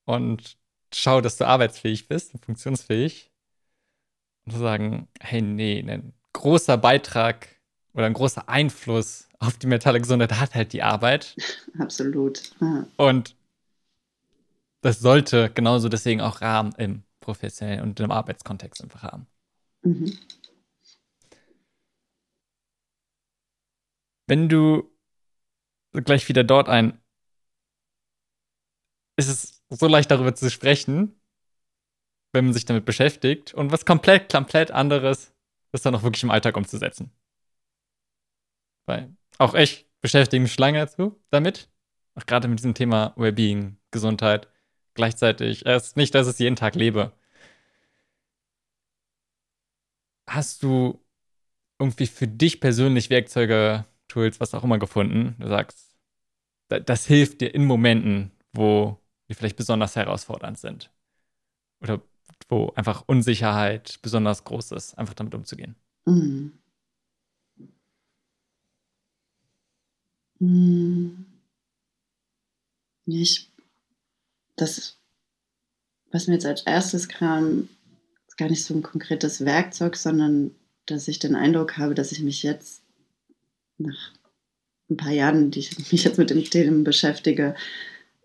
S1: Und schau, dass du arbeitsfähig bist und funktionsfähig. Und zu sagen, hey, nee, ein großer Beitrag oder ein großer Einfluss auf die mentale Gesundheit hat halt die Arbeit. (laughs)
S2: Absolut.
S1: Ja. Und das sollte genauso deswegen auch Rahmen im professionellen und im Arbeitskontext einfach haben. Mhm. Wenn du gleich wieder dort ein, ist es so leicht darüber zu sprechen, wenn man sich damit beschäftigt und was komplett, komplett anderes, das dann auch wirklich im Alltag umzusetzen. Weil auch ich beschäftige mich lange dazu, damit, auch gerade mit diesem Thema Wellbeing, Gesundheit, gleichzeitig. Es nicht, dass ich es jeden Tag lebe. Hast du irgendwie für dich persönlich Werkzeuge, Tools, was auch immer gefunden? Du sagst, das hilft dir in Momenten, wo die vielleicht besonders herausfordernd sind. Oder wo einfach Unsicherheit besonders groß ist, einfach damit umzugehen. Mhm.
S2: Ich das, was mir jetzt als erstes kam, ist gar nicht so ein konkretes Werkzeug, sondern dass ich den Eindruck habe, dass ich mich jetzt nach ein paar Jahren, die ich mich jetzt mit dem Thema beschäftige,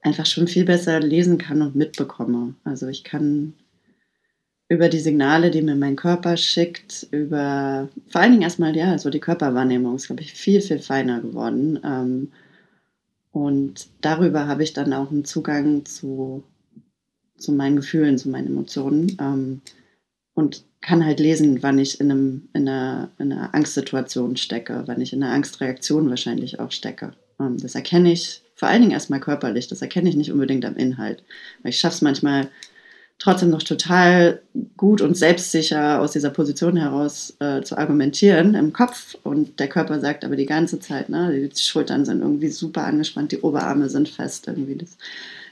S2: einfach schon viel besser lesen kann und mitbekomme. Also ich kann über die Signale, die mir mein Körper schickt, über vor allen Dingen erstmal, ja, so die Körperwahrnehmung ist, glaube ich, viel, viel feiner geworden. Ähm, und darüber habe ich dann auch einen Zugang zu, zu meinen Gefühlen, zu meinen Emotionen ähm, und kann halt lesen, wann ich in, einem, in, einer, in einer Angstsituation stecke, wann ich in einer Angstreaktion wahrscheinlich auch stecke. Ähm, das erkenne ich vor allen Dingen erstmal körperlich, das erkenne ich nicht unbedingt am Inhalt. Weil ich schaffe es manchmal trotzdem noch total gut und selbstsicher aus dieser Position heraus äh, zu argumentieren im Kopf. Und der Körper sagt aber die ganze Zeit, ne, die Schultern sind irgendwie super angespannt, die Oberarme sind fest, irgendwie das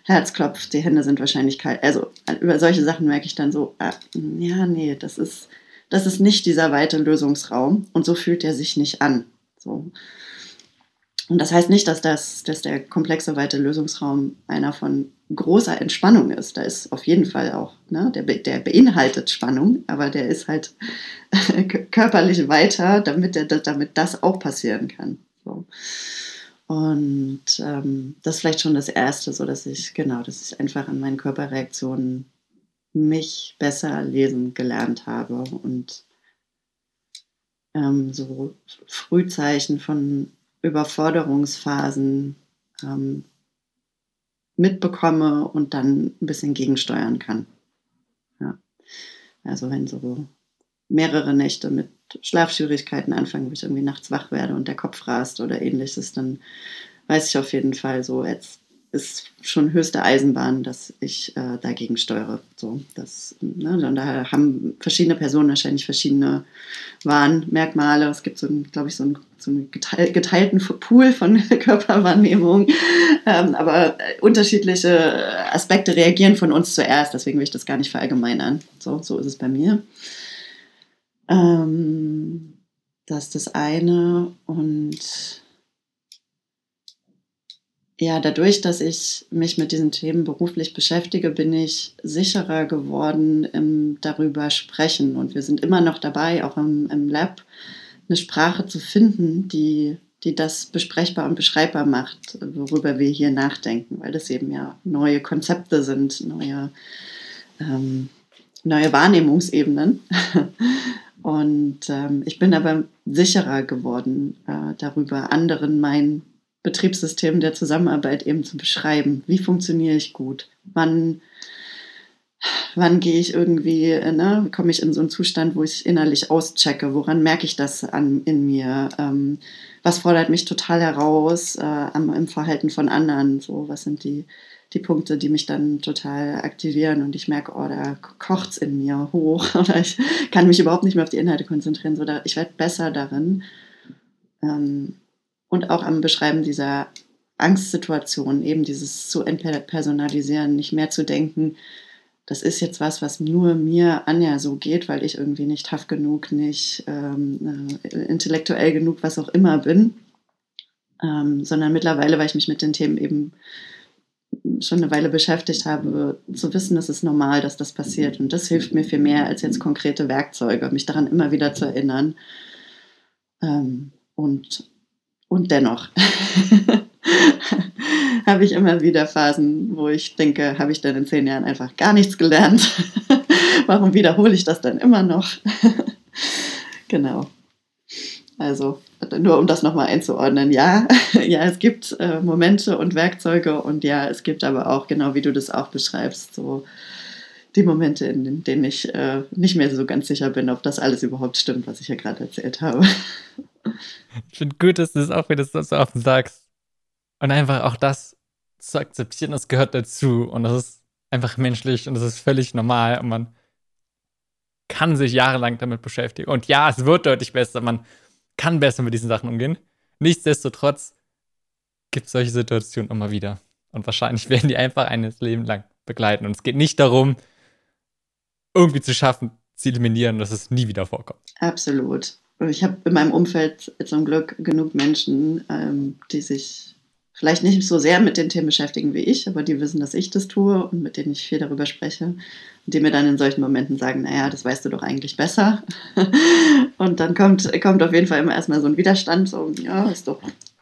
S2: Herz klopft, die Hände sind wahrscheinlich kalt. Also über solche Sachen merke ich dann so, äh, ja, nee, das ist, das ist nicht dieser weite Lösungsraum und so fühlt er sich nicht an. So. Und das heißt nicht, dass, das, dass der komplexe weite Lösungsraum einer von großer Entspannung ist. Da ist auf jeden Fall auch, ne, der, der beinhaltet Spannung, aber der ist halt (laughs) körperlich weiter, damit, der, damit das auch passieren kann. So. Und ähm, das ist vielleicht schon das Erste, so dass ich, genau, dass ich einfach an meinen Körperreaktionen mich besser lesen gelernt habe und ähm, so Frühzeichen von Überforderungsphasen ähm, mitbekomme und dann ein bisschen gegensteuern kann. Ja. Also wenn so mehrere Nächte mit Schlafschwierigkeiten anfangen, wo ich irgendwie nachts wach werde und der Kopf rast oder ähnliches, dann weiß ich auf jeden Fall so, jetzt ist schon höchste Eisenbahn, dass ich äh, dagegen steuere. So, das, ne, und da haben verschiedene Personen wahrscheinlich verschiedene Warnmerkmale. Es gibt so, glaube ich, so einen, so einen geteilten Pool von (laughs) Körperwahrnehmung. Ähm, aber unterschiedliche Aspekte reagieren von uns zuerst. Deswegen will ich das gar nicht verallgemeinern. So, so ist es bei mir. Ähm, das ist das eine. Und ja, dadurch, dass ich mich mit diesen Themen beruflich beschäftige, bin ich sicherer geworden im darüber sprechen. Und wir sind immer noch dabei, auch im, im Lab, eine Sprache zu finden, die die das besprechbar und beschreibbar macht, worüber wir hier nachdenken, weil das eben ja neue Konzepte sind, neue, ähm, neue Wahrnehmungsebenen. (laughs) Und ähm, ich bin aber sicherer geworden, äh, darüber anderen mein Betriebssystem der Zusammenarbeit eben zu beschreiben. Wie funktioniere ich gut? Wann, wann gehe ich irgendwie, ne, komme ich in so einen Zustand, wo ich innerlich auschecke? Woran merke ich das an, in mir? Ähm, was fordert mich total heraus äh, am, im Verhalten von anderen? So, was sind die, die Punkte, die mich dann total aktivieren und ich merke, oh, da kocht es in mir hoch (laughs) oder ich kann mich überhaupt nicht mehr auf die Inhalte konzentrieren. So, da, ich werde besser darin. Ähm, und auch am Beschreiben dieser Angstsituation, eben dieses zu entpersonalisieren, nicht mehr zu denken, das ist jetzt was, was nur mir, Anja, so geht, weil ich irgendwie nicht tough genug, nicht ähm, äh, intellektuell genug, was auch immer bin, ähm, sondern mittlerweile, weil ich mich mit den Themen eben schon eine Weile beschäftigt habe, zu wissen, es ist normal, dass das passiert. Und das hilft mir viel mehr als jetzt konkrete Werkzeuge, mich daran immer wieder zu erinnern. Ähm, und, und dennoch (laughs) habe ich immer wieder Phasen, wo ich denke, habe ich denn in zehn Jahren einfach gar nichts gelernt? (laughs) Warum wiederhole ich das dann immer noch? (laughs) genau. Also nur um das nochmal einzuordnen, ja, ja, es gibt äh, Momente und Werkzeuge und ja, es gibt aber auch, genau wie du das auch beschreibst, so die Momente, in denen ich äh, nicht mehr so ganz sicher bin, ob das alles überhaupt stimmt, was ich hier gerade erzählt habe.
S1: Ich finde gut, dass du es auch wieder so offen sagst. Und einfach auch das zu akzeptieren, das gehört dazu. Und das ist einfach menschlich und das ist völlig normal. Und man kann sich jahrelang damit beschäftigen. Und ja, es wird deutlich besser. Man kann besser mit diesen Sachen umgehen. Nichtsdestotrotz gibt es solche Situationen immer wieder. Und wahrscheinlich (laughs) werden die einfach eines Leben lang begleiten. Und es geht nicht darum, irgendwie zu schaffen, zu eliminieren, dass es nie wieder vorkommt.
S2: Absolut. Ich habe in meinem Umfeld zum Glück genug Menschen, ähm, die sich vielleicht nicht so sehr mit den Themen beschäftigen wie ich, aber die wissen, dass ich das tue und mit denen ich viel darüber spreche und die mir dann in solchen Momenten sagen, naja, das weißt du doch eigentlich besser. (laughs) und dann kommt, kommt auf jeden Fall immer erstmal so ein Widerstand, so, ja, ist doch,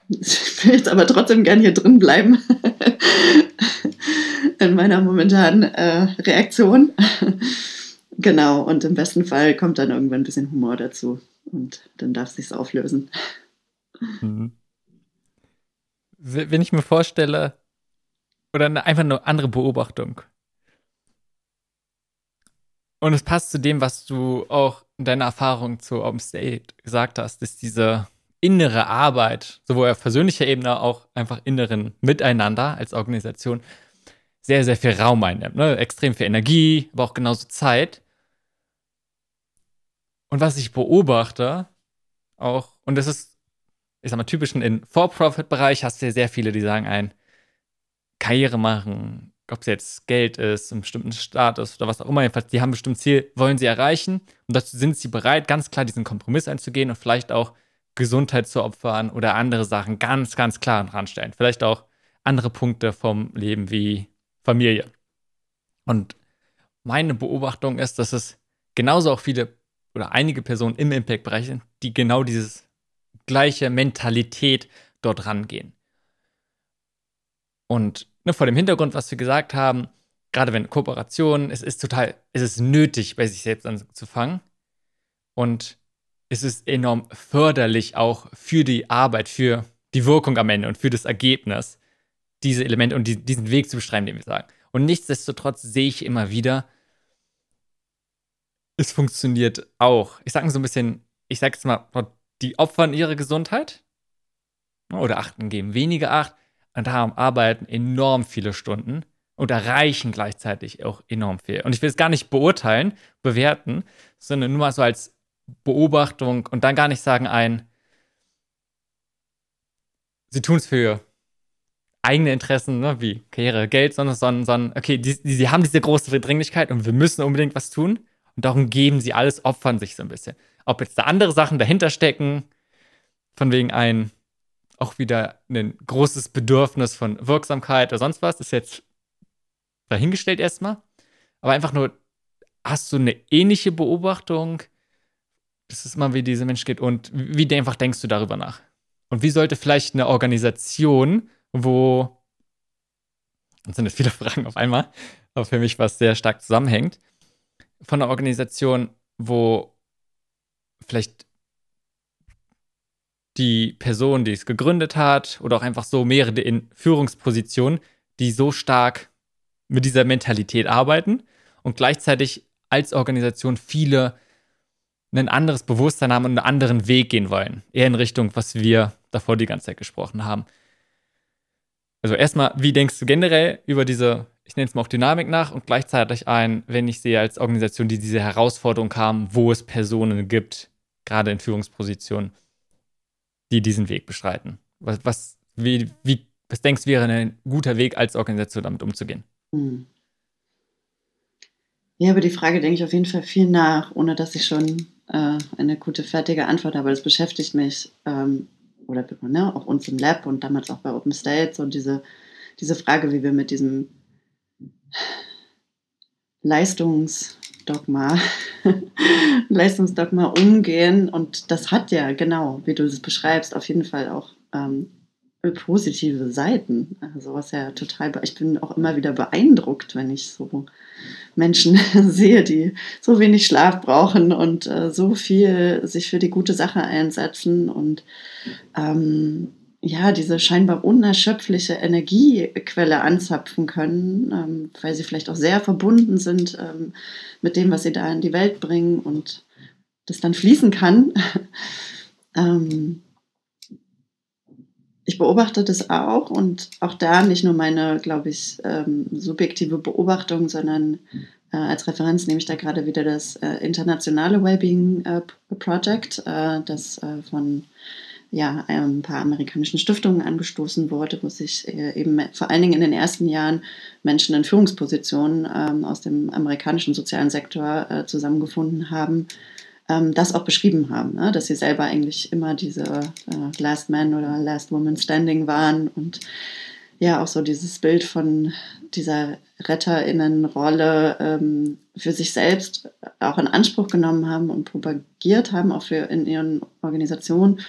S2: ich will jetzt aber trotzdem gern hier drin bleiben (laughs) in meiner momentanen äh, Reaktion. Genau, und im besten Fall kommt dann irgendwann ein bisschen Humor dazu und dann darf es sich auflösen. Mhm
S1: wenn ich mir vorstelle, oder einfach eine andere Beobachtung. Und es passt zu dem, was du auch in deiner Erfahrung zu Open State gesagt hast, dass diese innere Arbeit, sowohl auf persönlicher Ebene, auch einfach inneren Miteinander als Organisation, sehr, sehr viel Raum einnimmt. Ne? Extrem viel Energie, aber auch genauso Zeit. Und was ich beobachte, auch, und das ist ich sag mal, typischen in For-Profit-Bereich hast du ja sehr viele, die sagen ein, Karriere machen, ob es jetzt Geld ist, einen bestimmten Status oder was auch immer, jedenfalls, die haben ein bestimmtes Ziel, wollen sie erreichen und dazu sind sie bereit, ganz klar diesen Kompromiss einzugehen und vielleicht auch Gesundheit zu opfern oder andere Sachen ganz, ganz klar ranstellen. Vielleicht auch andere Punkte vom Leben wie Familie. Und meine Beobachtung ist, dass es genauso auch viele oder einige Personen im Impact-Bereich sind, die genau dieses gleiche Mentalität dort rangehen. Und ne, vor dem Hintergrund, was wir gesagt haben, gerade wenn Kooperationen, es ist total, es ist nötig, bei sich selbst anzufangen. Und es ist enorm förderlich auch für die Arbeit, für die Wirkung am Ende und für das Ergebnis, diese Elemente und die, diesen Weg zu beschreiben, den wir sagen. Und nichtsdestotrotz sehe ich immer wieder, es funktioniert auch. Ich sage so ein bisschen, ich sage jetzt mal, die opfern ihre Gesundheit oder achten, geben weniger Acht und haben, arbeiten enorm viele Stunden und erreichen gleichzeitig auch enorm viel. Und ich will es gar nicht beurteilen, bewerten, sondern nur mal so als Beobachtung und dann gar nicht sagen ein, sie tun es für eigene Interessen, ne, wie Karriere, Geld, sondern, sondern, sondern okay, die, die, sie haben diese große Dringlichkeit und wir müssen unbedingt was tun. Und darum geben sie alles, opfern sich so ein bisschen. Ob jetzt da andere Sachen dahinter stecken, von wegen ein auch wieder ein großes Bedürfnis von Wirksamkeit oder sonst was, ist jetzt dahingestellt erstmal. Aber einfach nur, hast du eine ähnliche Beobachtung? Das ist mal, wie dieser Mensch geht und wie einfach denkst du darüber nach? Und wie sollte vielleicht eine Organisation, wo, das sind jetzt viele (laughs) Fragen auf einmal, aber für mich was sehr stark zusammenhängt, von einer Organisation, wo vielleicht die Person, die es gegründet hat, oder auch einfach so mehrere in Führungspositionen, die so stark mit dieser Mentalität arbeiten und gleichzeitig als Organisation viele ein anderes Bewusstsein haben und einen anderen Weg gehen wollen. Eher in Richtung, was wir davor die ganze Zeit gesprochen haben. Also erstmal, wie denkst du generell über diese, ich nenne es mal auch Dynamik nach und gleichzeitig ein, wenn ich sehe als Organisation, die diese Herausforderung haben, wo es Personen gibt, gerade in Führungspositionen, die diesen Weg beschreiten? Was, was, wie, wie, was denkst du, wäre ein guter Weg als Organisation damit umzugehen? Hm.
S2: Ja, über die Frage denke ich auf jeden Fall viel nach, ohne dass ich schon äh, eine gute, fertige Antwort habe. Das beschäftigt mich ähm, oder ne, auch uns im Lab und damals auch bei Open States und diese, diese Frage, wie wir mit diesem Leistungsdogma, (laughs) Leistungsdogma umgehen. Und das hat ja genau, wie du es beschreibst, auf jeden Fall auch ähm, positive Seiten. Also was ja total, ich bin auch immer wieder beeindruckt, wenn ich so Menschen (laughs) sehe, die so wenig Schlaf brauchen und äh, so viel sich für die gute Sache einsetzen und ähm, ja, diese scheinbar unerschöpfliche Energiequelle anzapfen können, ähm, weil sie vielleicht auch sehr verbunden sind ähm, mit dem, was sie da in die Welt bringen und das dann fließen kann. (laughs) ähm, ich beobachte das auch und auch da nicht nur meine, glaube ich, ähm, subjektive Beobachtung, sondern äh, als Referenz nehme ich da gerade wieder das äh, internationale Wellbeing äh, Project, äh, das äh, von ja, ein paar amerikanischen Stiftungen angestoßen wurde, wo sich äh, eben vor allen Dingen in den ersten Jahren Menschen in Führungspositionen ähm, aus dem amerikanischen sozialen Sektor zusammengefunden haben ähm, das auch beschrieben haben, ne? dass sie selber eigentlich immer diese äh, Last Man oder Last Woman Standing waren und ja auch so dieses Bild von dieser Retterinnenrolle ähm, für sich selbst auch in Anspruch genommen haben und propagiert haben, auch für in ihren Organisationen.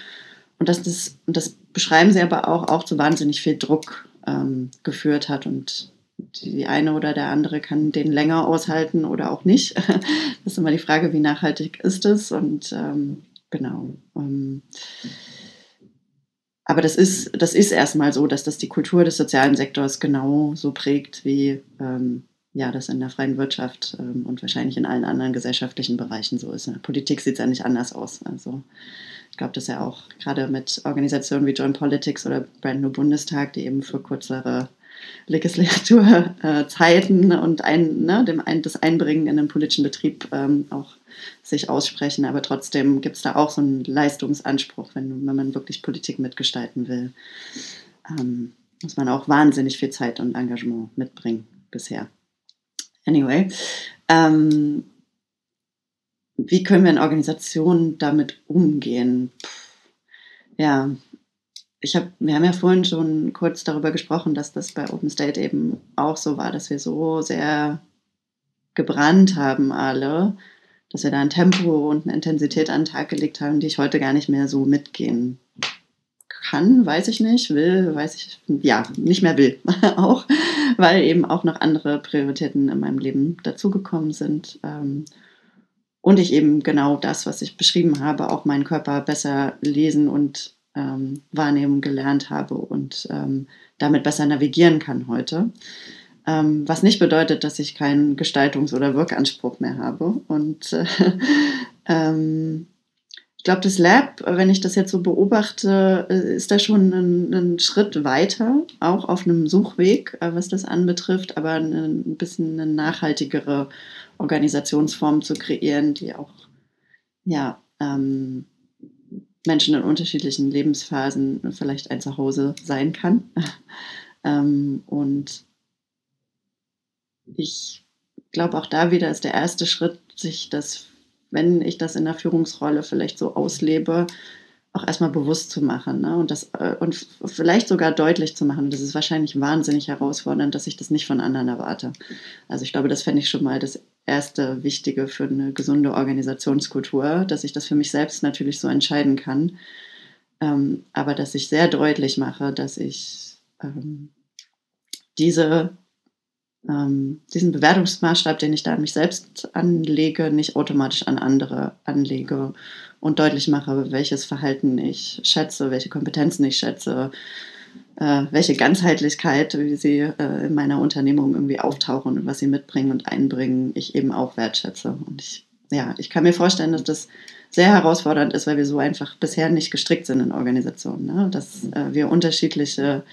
S2: Und dass das, und das beschreiben sie aber auch, auch zu wahnsinnig viel Druck ähm, geführt hat und die eine oder der andere kann den länger aushalten oder auch nicht. (laughs) Das ist immer die Frage, wie nachhaltig ist es und ähm, genau. Ähm, aber das ist, das ist erstmal so, dass das die Kultur des sozialen Sektors genau so prägt, wie ähm, ja, das in der freien Wirtschaft ähm, und wahrscheinlich in allen anderen gesellschaftlichen Bereichen so ist. In der Politik sieht es ja nicht anders aus. Also glaube, dass ja auch gerade mit Organisationen wie Joint Politics oder Brand New Bundestag, die eben für kürzere Legislaturzeiten und ein, ne, dem ein, das Einbringen in den politischen Betrieb ähm, auch sich aussprechen. Aber trotzdem gibt es da auch so einen Leistungsanspruch, wenn, wenn man wirklich Politik mitgestalten will. Ähm, muss man auch wahnsinnig viel Zeit und Engagement mitbringen bisher. Anyway, ähm, wie können wir in Organisationen damit umgehen? Ja, ich hab, wir haben ja vorhin schon kurz darüber gesprochen, dass das bei Open State eben auch so war, dass wir so sehr gebrannt haben alle, dass wir da ein Tempo und eine Intensität an den Tag gelegt haben, die ich heute gar nicht mehr so mitgehen kann, weiß ich nicht, will, weiß ich, ja, nicht mehr will (laughs) auch, weil eben auch noch andere Prioritäten in meinem Leben dazugekommen sind. Ähm, und ich eben genau das, was ich beschrieben habe, auch meinen Körper besser lesen und ähm, wahrnehmen gelernt habe und ähm, damit besser navigieren kann heute. Ähm, was nicht bedeutet, dass ich keinen Gestaltungs- oder Wirkanspruch mehr habe. Und äh, (laughs) ähm, ich glaube, das Lab, wenn ich das jetzt so beobachte, äh, ist da schon ein, ein Schritt weiter, auch auf einem Suchweg, äh, was das anbetrifft, aber ein bisschen eine nachhaltigere Organisationsform zu kreieren, die auch ja, ähm, Menschen in unterschiedlichen Lebensphasen vielleicht ein Zuhause sein kann. (laughs) ähm, und ich glaube, auch da wieder ist der erste Schritt, sich das, wenn ich das in der Führungsrolle vielleicht so auslebe, auch erstmal bewusst zu machen ne? und, das, äh, und vielleicht sogar deutlich zu machen. Das ist wahrscheinlich wahnsinnig herausfordernd, dass ich das nicht von anderen erwarte. Also ich glaube, das fände ich schon mal das erste Wichtige für eine gesunde Organisationskultur, dass ich das für mich selbst natürlich so entscheiden kann. Ähm, aber dass ich sehr deutlich mache, dass ich ähm, diese, ähm, diesen Bewertungsmaßstab, den ich da an mich selbst anlege, nicht automatisch an andere anlege und deutlich mache, welches Verhalten ich schätze, welche Kompetenzen ich schätze, äh, welche Ganzheitlichkeit, wie sie äh, in meiner Unternehmung irgendwie auftauchen und was sie mitbringen und einbringen, ich eben auch wertschätze. Und ich, ja, ich kann mir vorstellen, dass das sehr herausfordernd ist, weil wir so einfach bisher nicht gestrickt sind in Organisationen, ne? dass äh, wir unterschiedliche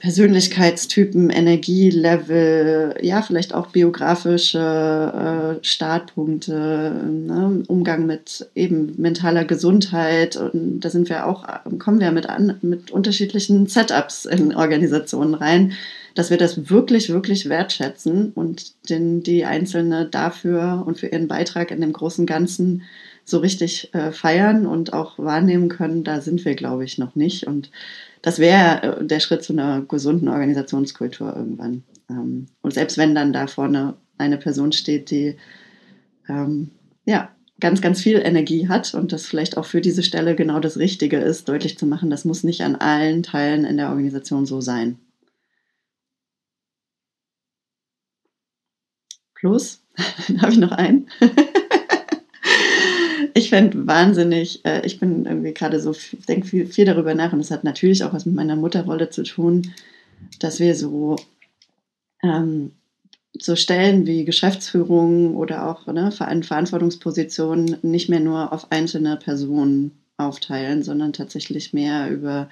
S2: Persönlichkeitstypen, Energielevel, ja, vielleicht auch biografische äh, Startpunkte, ne? Umgang mit eben mentaler Gesundheit. Und da sind wir auch, kommen wir mit, an, mit unterschiedlichen Setups in Organisationen rein, dass wir das wirklich, wirklich wertschätzen und den, die Einzelne dafür und für ihren Beitrag in dem großen Ganzen so richtig äh, feiern und auch wahrnehmen können, da sind wir, glaube ich, noch nicht. Und das wäre äh, der Schritt zu einer gesunden Organisationskultur irgendwann. Ähm, und selbst wenn dann da vorne eine Person steht, die ähm, ja ganz, ganz viel Energie hat und das vielleicht auch für diese Stelle genau das Richtige ist, deutlich zu machen, das muss nicht an allen Teilen in der Organisation so sein. Plus, (laughs) habe ich noch einen? Ich fände wahnsinnig, äh, ich bin irgendwie gerade so, denke viel, viel darüber nach und das hat natürlich auch was mit meiner Mutterrolle zu tun, dass wir so, ähm, so Stellen wie Geschäftsführung oder auch ne, Verantwortungspositionen nicht mehr nur auf einzelne Personen aufteilen, sondern tatsächlich mehr über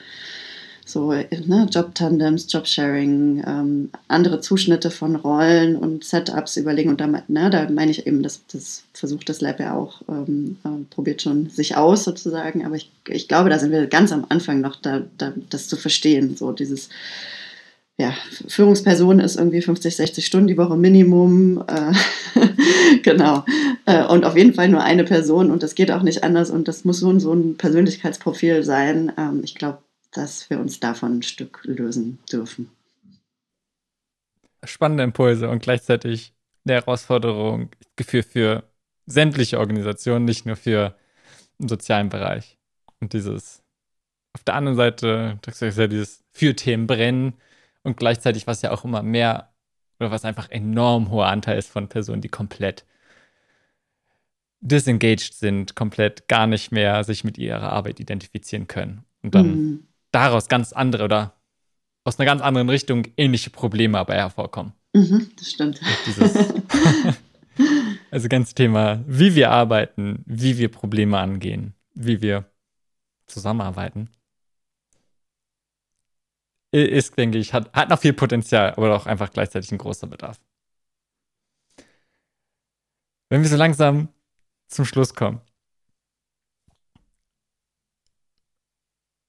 S2: so ne, Job-Tandems, Job-Sharing, ähm, andere Zuschnitte von Rollen und Setups überlegen. Und da, ne, da meine ich eben, das, das versucht das Lab ja auch, ähm, äh, probiert schon sich aus sozusagen. Aber ich, ich glaube, da sind wir ganz am Anfang noch, da, da, das zu verstehen. So dieses, ja, Führungsperson ist irgendwie 50, 60 Stunden die Woche Minimum. Äh, (laughs) genau. Äh, und auf jeden Fall nur eine Person und das geht auch nicht anders und das muss so, so ein Persönlichkeitsprofil sein. Ähm, ich glaube, dass wir uns davon ein Stück lösen dürfen.
S1: Spannende Impulse und gleichzeitig eine Herausforderung, Gefühl für sämtliche Organisationen, nicht nur für den sozialen Bereich. Und dieses, auf der anderen Seite, das ist ja dieses für Themen brennen und gleichzeitig, was ja auch immer mehr oder was einfach enorm hoher Anteil ist von Personen, die komplett disengaged sind, komplett gar nicht mehr sich mit ihrer Arbeit identifizieren können. Und dann mm daraus ganz andere oder aus einer ganz anderen Richtung ähnliche Probleme aber hervorkommen.
S2: Mhm, das stimmt. (laughs)
S1: Also ganz Thema, wie wir arbeiten, wie wir Probleme angehen, wie wir zusammenarbeiten, ist, denke ich, hat, hat noch viel Potenzial, aber auch einfach gleichzeitig ein großer Bedarf. Wenn wir so langsam zum Schluss kommen,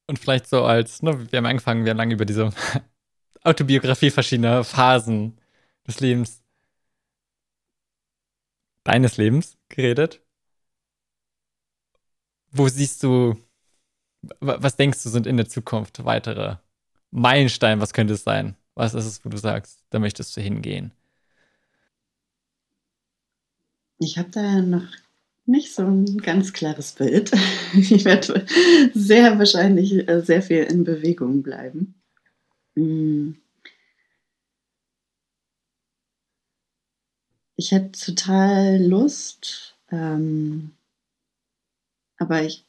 S1: Und vielleicht so als, ne, wir haben angefangen, wir haben lange über diese (laughs) Autobiografie verschiedener Phasen des Lebens, deines Lebens geredet. Wo siehst du, was denkst du, sind in der Zukunft weitere Meilensteine? Was könnte es sein? Was ist es, wo du sagst, da möchtest du hingehen?
S2: Ich habe da noch nicht so ein ganz klares Bild. (laughs) Ich werde sehr wahrscheinlich äh, sehr viel in Bewegung bleiben. Hm. Ich hätte total Lust, ähm, aber ich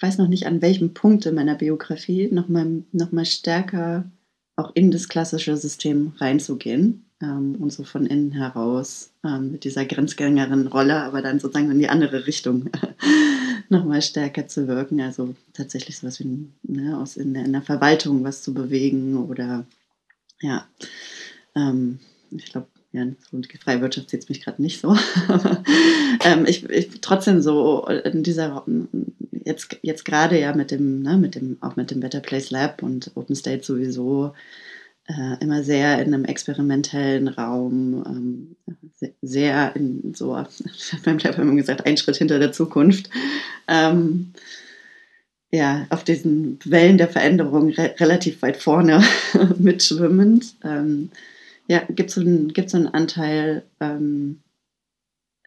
S2: weiß noch nicht, an welchem Punkt in meiner Biografie nochmal noch mal stärker auch in das klassische System reinzugehen ähm, und so von innen heraus ähm, mit dieser Grenzgängerin-Rolle, aber dann sozusagen in die andere Richtung (laughs) nochmal stärker zu wirken. Also tatsächlich sowas wie ne, aus in in der Verwaltung was zu bewegen oder ja, ähm, ich glaube, ja, so freie Wirtschaft sieht es mich gerade nicht so. (laughs) ähm, ich, ich trotzdem so in dieser jetzt, jetzt gerade ja mit dem, ne, mit dem, auch mit dem Better Place Lab und Open State sowieso äh, immer sehr in einem experimentellen Raum, ähm, sehr in so, beim Lab haben gesagt, ein Schritt hinter der Zukunft. Ähm, ja, auf diesen Wellen der Veränderung re relativ weit vorne (laughs) mitschwimmend. Ähm, ja, gibt es so, einen, einen Anteil, ähm,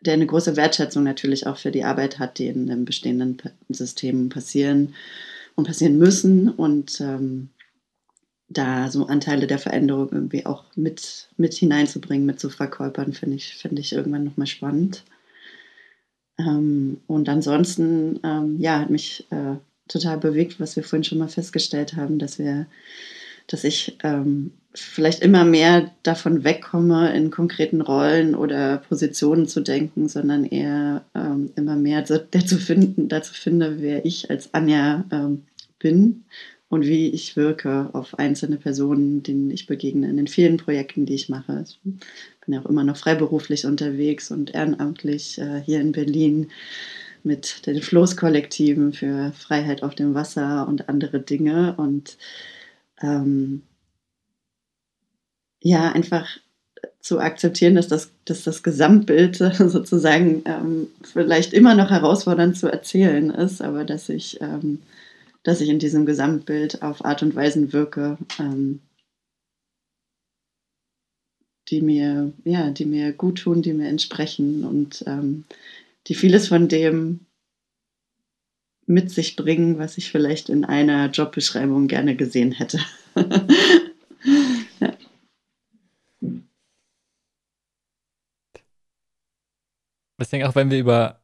S2: der eine große Wertschätzung natürlich auch für die Arbeit hat, die in einem bestehenden System passieren und passieren müssen und ähm, da so Anteile der Veränderung irgendwie auch mit, mit hineinzubringen, mit zu verkörpern, finde ich, finde ich irgendwann nochmal spannend. Ähm, und ansonsten, ähm, ja, hat mich äh, total bewegt, was wir vorhin schon mal festgestellt haben, dass wir, dass ich ähm, vielleicht immer mehr davon wegkomme, in konkreten Rollen oder Positionen zu denken, sondern eher ähm, immer mehr dazu, finden, dazu finde, wer ich als Anja ähm, bin und wie ich wirke auf einzelne Personen, denen ich begegne in den vielen Projekten, die ich mache. Ich bin ja auch immer noch freiberuflich unterwegs und ehrenamtlich äh, hier in Berlin mit den Floßkollektiven für Freiheit auf dem Wasser und andere Dinge und ähm, ja, einfach zu akzeptieren, dass das, dass das Gesamtbild (laughs) sozusagen ähm, vielleicht immer noch herausfordernd zu erzählen ist, aber dass ich ähm, dass ich in diesem Gesamtbild auf Art und Weisen wirke, ähm, die mir, ja, die mir gut tun, die mir entsprechen und ähm, die vieles von dem mit sich bringen, was ich vielleicht in einer Jobbeschreibung gerne gesehen hätte. (laughs) ja.
S1: Deswegen auch, wenn wir über,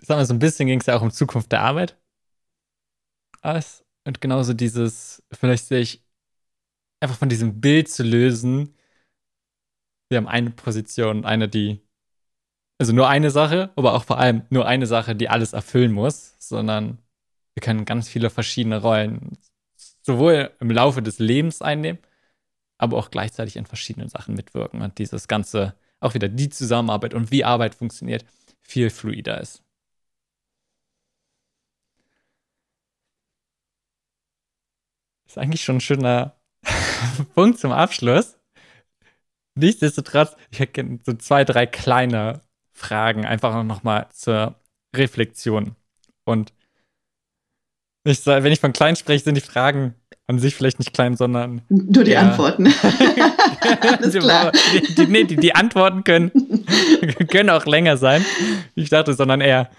S1: sagen wir so ein bisschen ging es ja auch um Zukunft der Arbeit ist. Und genauso dieses, vielleicht sich einfach von diesem Bild zu lösen. Wir haben eine Position, eine, die, also nur eine Sache, aber auch vor allem nur eine Sache, die alles erfüllen muss, sondern wir können ganz viele verschiedene Rollen sowohl im Laufe des Lebens einnehmen, aber auch gleichzeitig in verschiedenen Sachen mitwirken und dieses ganze, auch wieder die Zusammenarbeit und wie Arbeit funktioniert, viel fluider ist. Ist eigentlich schon ein schöner (laughs) Punkt zum Abschluss. Nichtsdestotrotz, ich hätte so zwei, drei kleine Fragen einfach noch mal zur Reflexion. Und ich, wenn ich von klein spreche, sind die Fragen an sich vielleicht nicht klein, sondern.
S2: Nur die ja. Antworten. (laughs) Alles klar.
S1: Die, die, nee, die, die Antworten können, (laughs) können auch länger sein. Ich dachte, sondern eher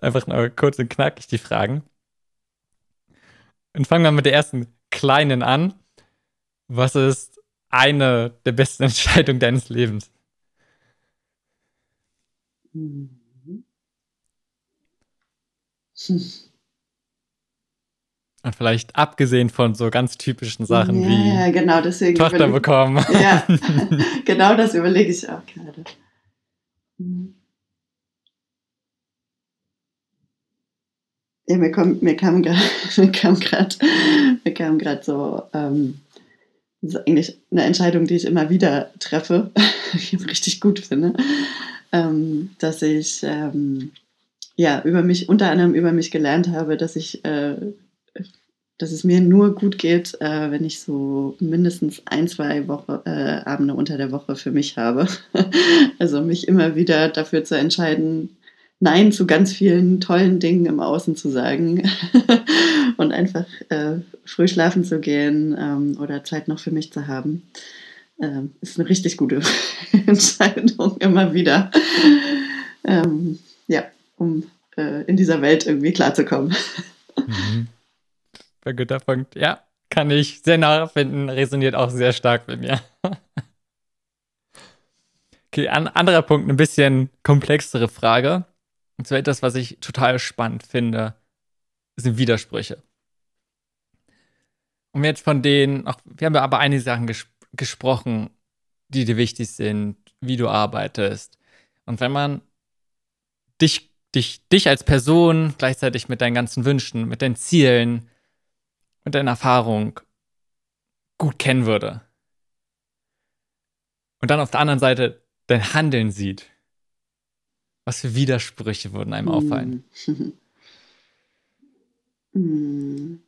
S1: einfach nur kurz und knackig die Fragen. Und fangen wir mit der ersten kleinen an. Was ist eine der besten (laughs) Entscheidungen deines Lebens? Mhm. Und vielleicht abgesehen von so ganz typischen Sachen ja, wie
S2: genau, deswegen
S1: Tochter bekommen.
S2: Ja, (laughs) (laughs) genau das überlege ich auch gerade. Mhm. Ja, mir, kommt, mir kam gerade (laughs) mir kam gerade so, ähm, das ist eigentlich eine Entscheidung, die ich immer wieder treffe, (laughs) die ich richtig gut finde, ähm, dass ich ähm, ja über mich unter anderem über mich gelernt habe, dass ich äh, dass es mir nur gut geht, äh, wenn ich so mindestens ein, zwei Woche, äh, Abende unter der Woche für mich habe. (laughs) also mich immer wieder dafür zu entscheiden, Nein zu ganz vielen tollen Dingen im Außen zu sagen (laughs) und einfach äh, früh schlafen zu gehen ähm, oder Zeit noch für mich zu haben, äh, ist eine richtig gute (laughs) Entscheidung immer wieder. Ähm, ja, um äh, in dieser Welt irgendwie klarzukommen.
S1: Mhm. Ein guter Punkt. Ja, kann ich sehr nachfinden, resoniert auch sehr stark bei mir. (laughs) Okay, an, anderer Punkt, ein bisschen komplexere Frage. Und zwar etwas, was ich total spannend finde, sind Widersprüche. Und jetzt von denen, auch, wir haben ja aber einige Sachen ges gesprochen, die dir wichtig sind, wie du arbeitest. Und wenn man dich, dich, dich als Person gleichzeitig mit deinen ganzen Wünschen, mit deinen Zielen, mit deiner Erfahrung gut kennen würde. Und dann auf der anderen Seite dein Handeln sieht, was für Widersprüche würden einem hm. auffallen? (laughs)
S2: hm.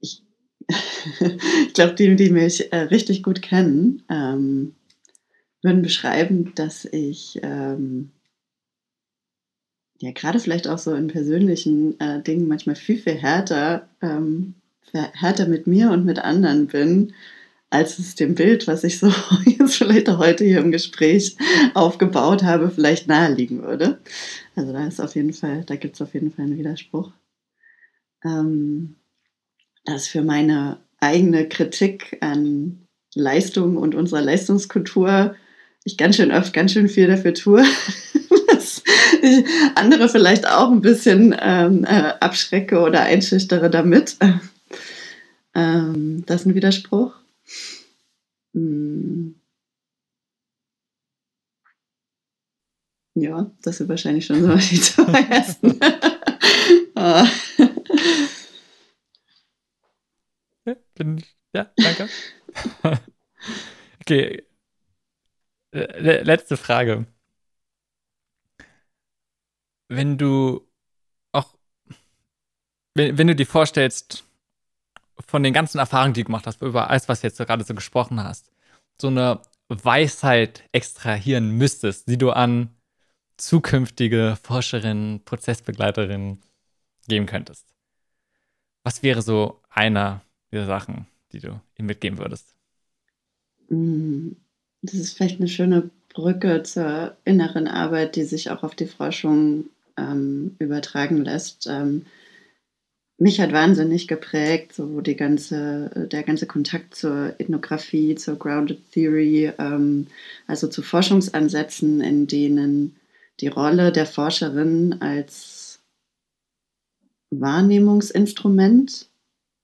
S2: Ich, (laughs) ich glaube, die, die mich äh, richtig gut kennen, ähm, würden beschreiben, dass ich ähm, ja gerade vielleicht auch so in persönlichen äh, Dingen manchmal viel, viel härter, ähm, härter mit mir und mit anderen bin, als es dem Bild, was ich so (laughs) jetzt vielleicht heute hier im Gespräch aufgebaut habe, vielleicht naheliegen würde. Also da ist auf jeden Fall, da gibt es auf jeden Fall einen Widerspruch. Ähm, dass für meine eigene Kritik an Leistung und unserer Leistungskultur ich ganz schön oft ganz schön viel dafür tue, (laughs) dass ich andere vielleicht auch ein bisschen ähm, äh, abschrecke oder einschüchtere damit. Ähm, das ist ein Widerspruch. Hm. Ja, das sind wahrscheinlich schon so (laughs) die zwei ersten. (laughs)
S1: Ah. ja, danke. (laughs) okay. Letzte Frage. Wenn du auch, wenn, wenn du dir vorstellst, von den ganzen Erfahrungen, die du gemacht hast, über alles, was du jetzt gerade so gesprochen hast, so eine Weisheit extrahieren müsstest, die du an zukünftige Forscherinnen, Prozessbegleiterinnen geben könntest. Was wäre so einer dieser Sachen, die du ihm mitgeben würdest?
S2: Mm, das ist vielleicht eine schöne Brücke zur inneren Arbeit, die sich auch auf die Forschung ähm, übertragen lässt. Ähm, mich hat wahnsinnig geprägt, so die ganze, der ganze Kontakt zur Ethnographie, zur Grounded Theory, ähm, also zu Forschungsansätzen, in denen die Rolle der Forscherin als Wahrnehmungsinstrument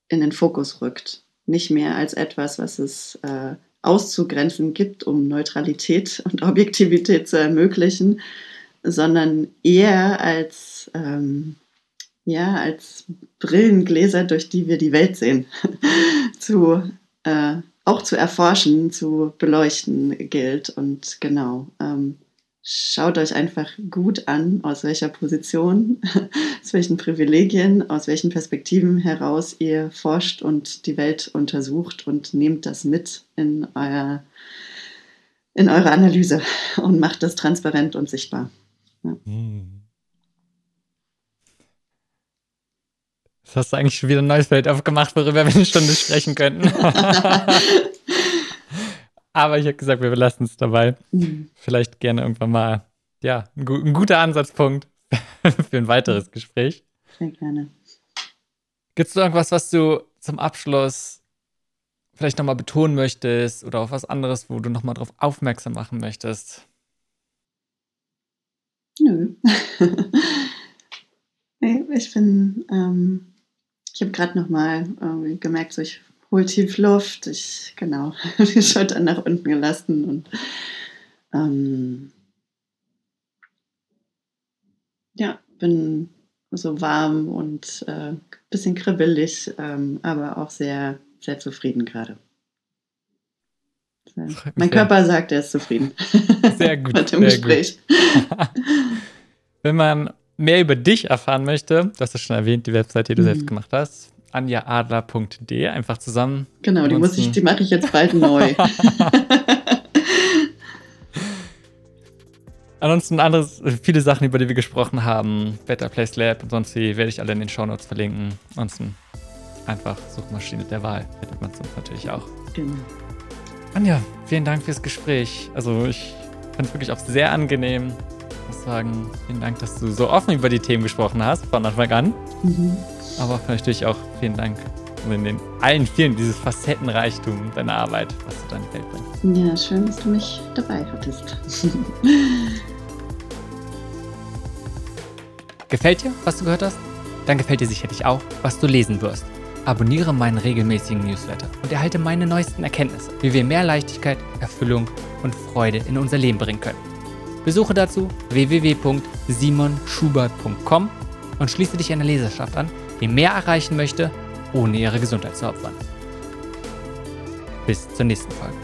S2: in den Fokus rückt. Nicht mehr als etwas, was es äh, auszugrenzen gibt, um Neutralität (laughs) und Objektivität zu ermöglichen, sondern eher als ähm, ja, als Brillengläser, durch die wir die Welt sehen, (laughs) zu, äh, auch zu erforschen, zu beleuchten gilt. Und genau, ähm, schaut euch einfach gut an, aus welcher Position, (laughs) aus welchen Privilegien, aus welchen Perspektiven heraus ihr forscht und die Welt untersucht und nehmt das mit in, euer, in eure Analyse (laughs) und macht das transparent und sichtbar. Ja. Mhm.
S1: Das hast du eigentlich schon wieder ein neues Feld aufgemacht, worüber wir eine Stunde sprechen könnten. (laughs) Aber ich habe gesagt, wir belassen es dabei. Mhm. Vielleicht gerne irgendwann mal, ja, ein, ein guter Ansatzpunkt (laughs) für ein weiteres Gespräch.
S2: Sehr gerne.
S1: Gibt es irgendwas, was du zum Abschluss vielleicht nochmal betonen möchtest oder auf was anderes, wo du nochmal drauf aufmerksam machen möchtest?
S2: Nö. (laughs) nee, ich bin ähm, ich habe gerade noch mal äh, gemerkt, so ich hole tief Luft. Ich, genau, (laughs) die Schultern nach unten gelassen und ähm, ja, bin so warm und ein äh, bisschen kribbelig, ähm, aber auch sehr, sehr zufrieden gerade. Mein Körper sagt, er ist zufrieden.
S1: Sehr gut. (laughs) Mit dem Gespräch. (laughs) Wenn man mehr über dich erfahren möchte, du hast es schon erwähnt, die Website, die du mhm. selbst gemacht hast, anjaadler.de, einfach zusammen.
S2: Genau, die muss ich, die mache ich jetzt bald (laughs) neu. (laughs)
S1: Ansonsten anderes, viele Sachen, über die wir gesprochen haben, Better Place Lab und sonst wie, werde ich alle in den Shownotes verlinken. Ansonsten einfach Suchmaschine der Wahl, findet man es natürlich auch. Genau. Anja, vielen Dank fürs Gespräch. Also ich fand es wirklich auch sehr angenehm muss sagen, vielen Dank, dass du so offen über die Themen gesprochen hast, von Anfang an. Mhm. Aber natürlich auch vielen Dank in den allen vielen, dieses Facettenreichtum deiner Arbeit, was du deine Welt bringst.
S2: Ja, schön, dass du mich dabei hattest. (laughs)
S1: Gefällt dir, was du gehört hast? Dann gefällt dir sicherlich auch, was du lesen wirst. Abonniere meinen regelmäßigen Newsletter und erhalte meine neuesten Erkenntnisse, wie wir mehr Leichtigkeit, Erfüllung und Freude in unser Leben bringen können. Besuche dazu www.simonschubert.com und schließe dich einer Leserschaft an, die mehr erreichen möchte, ohne ihre Gesundheit zu opfern. Bis zur nächsten Folge.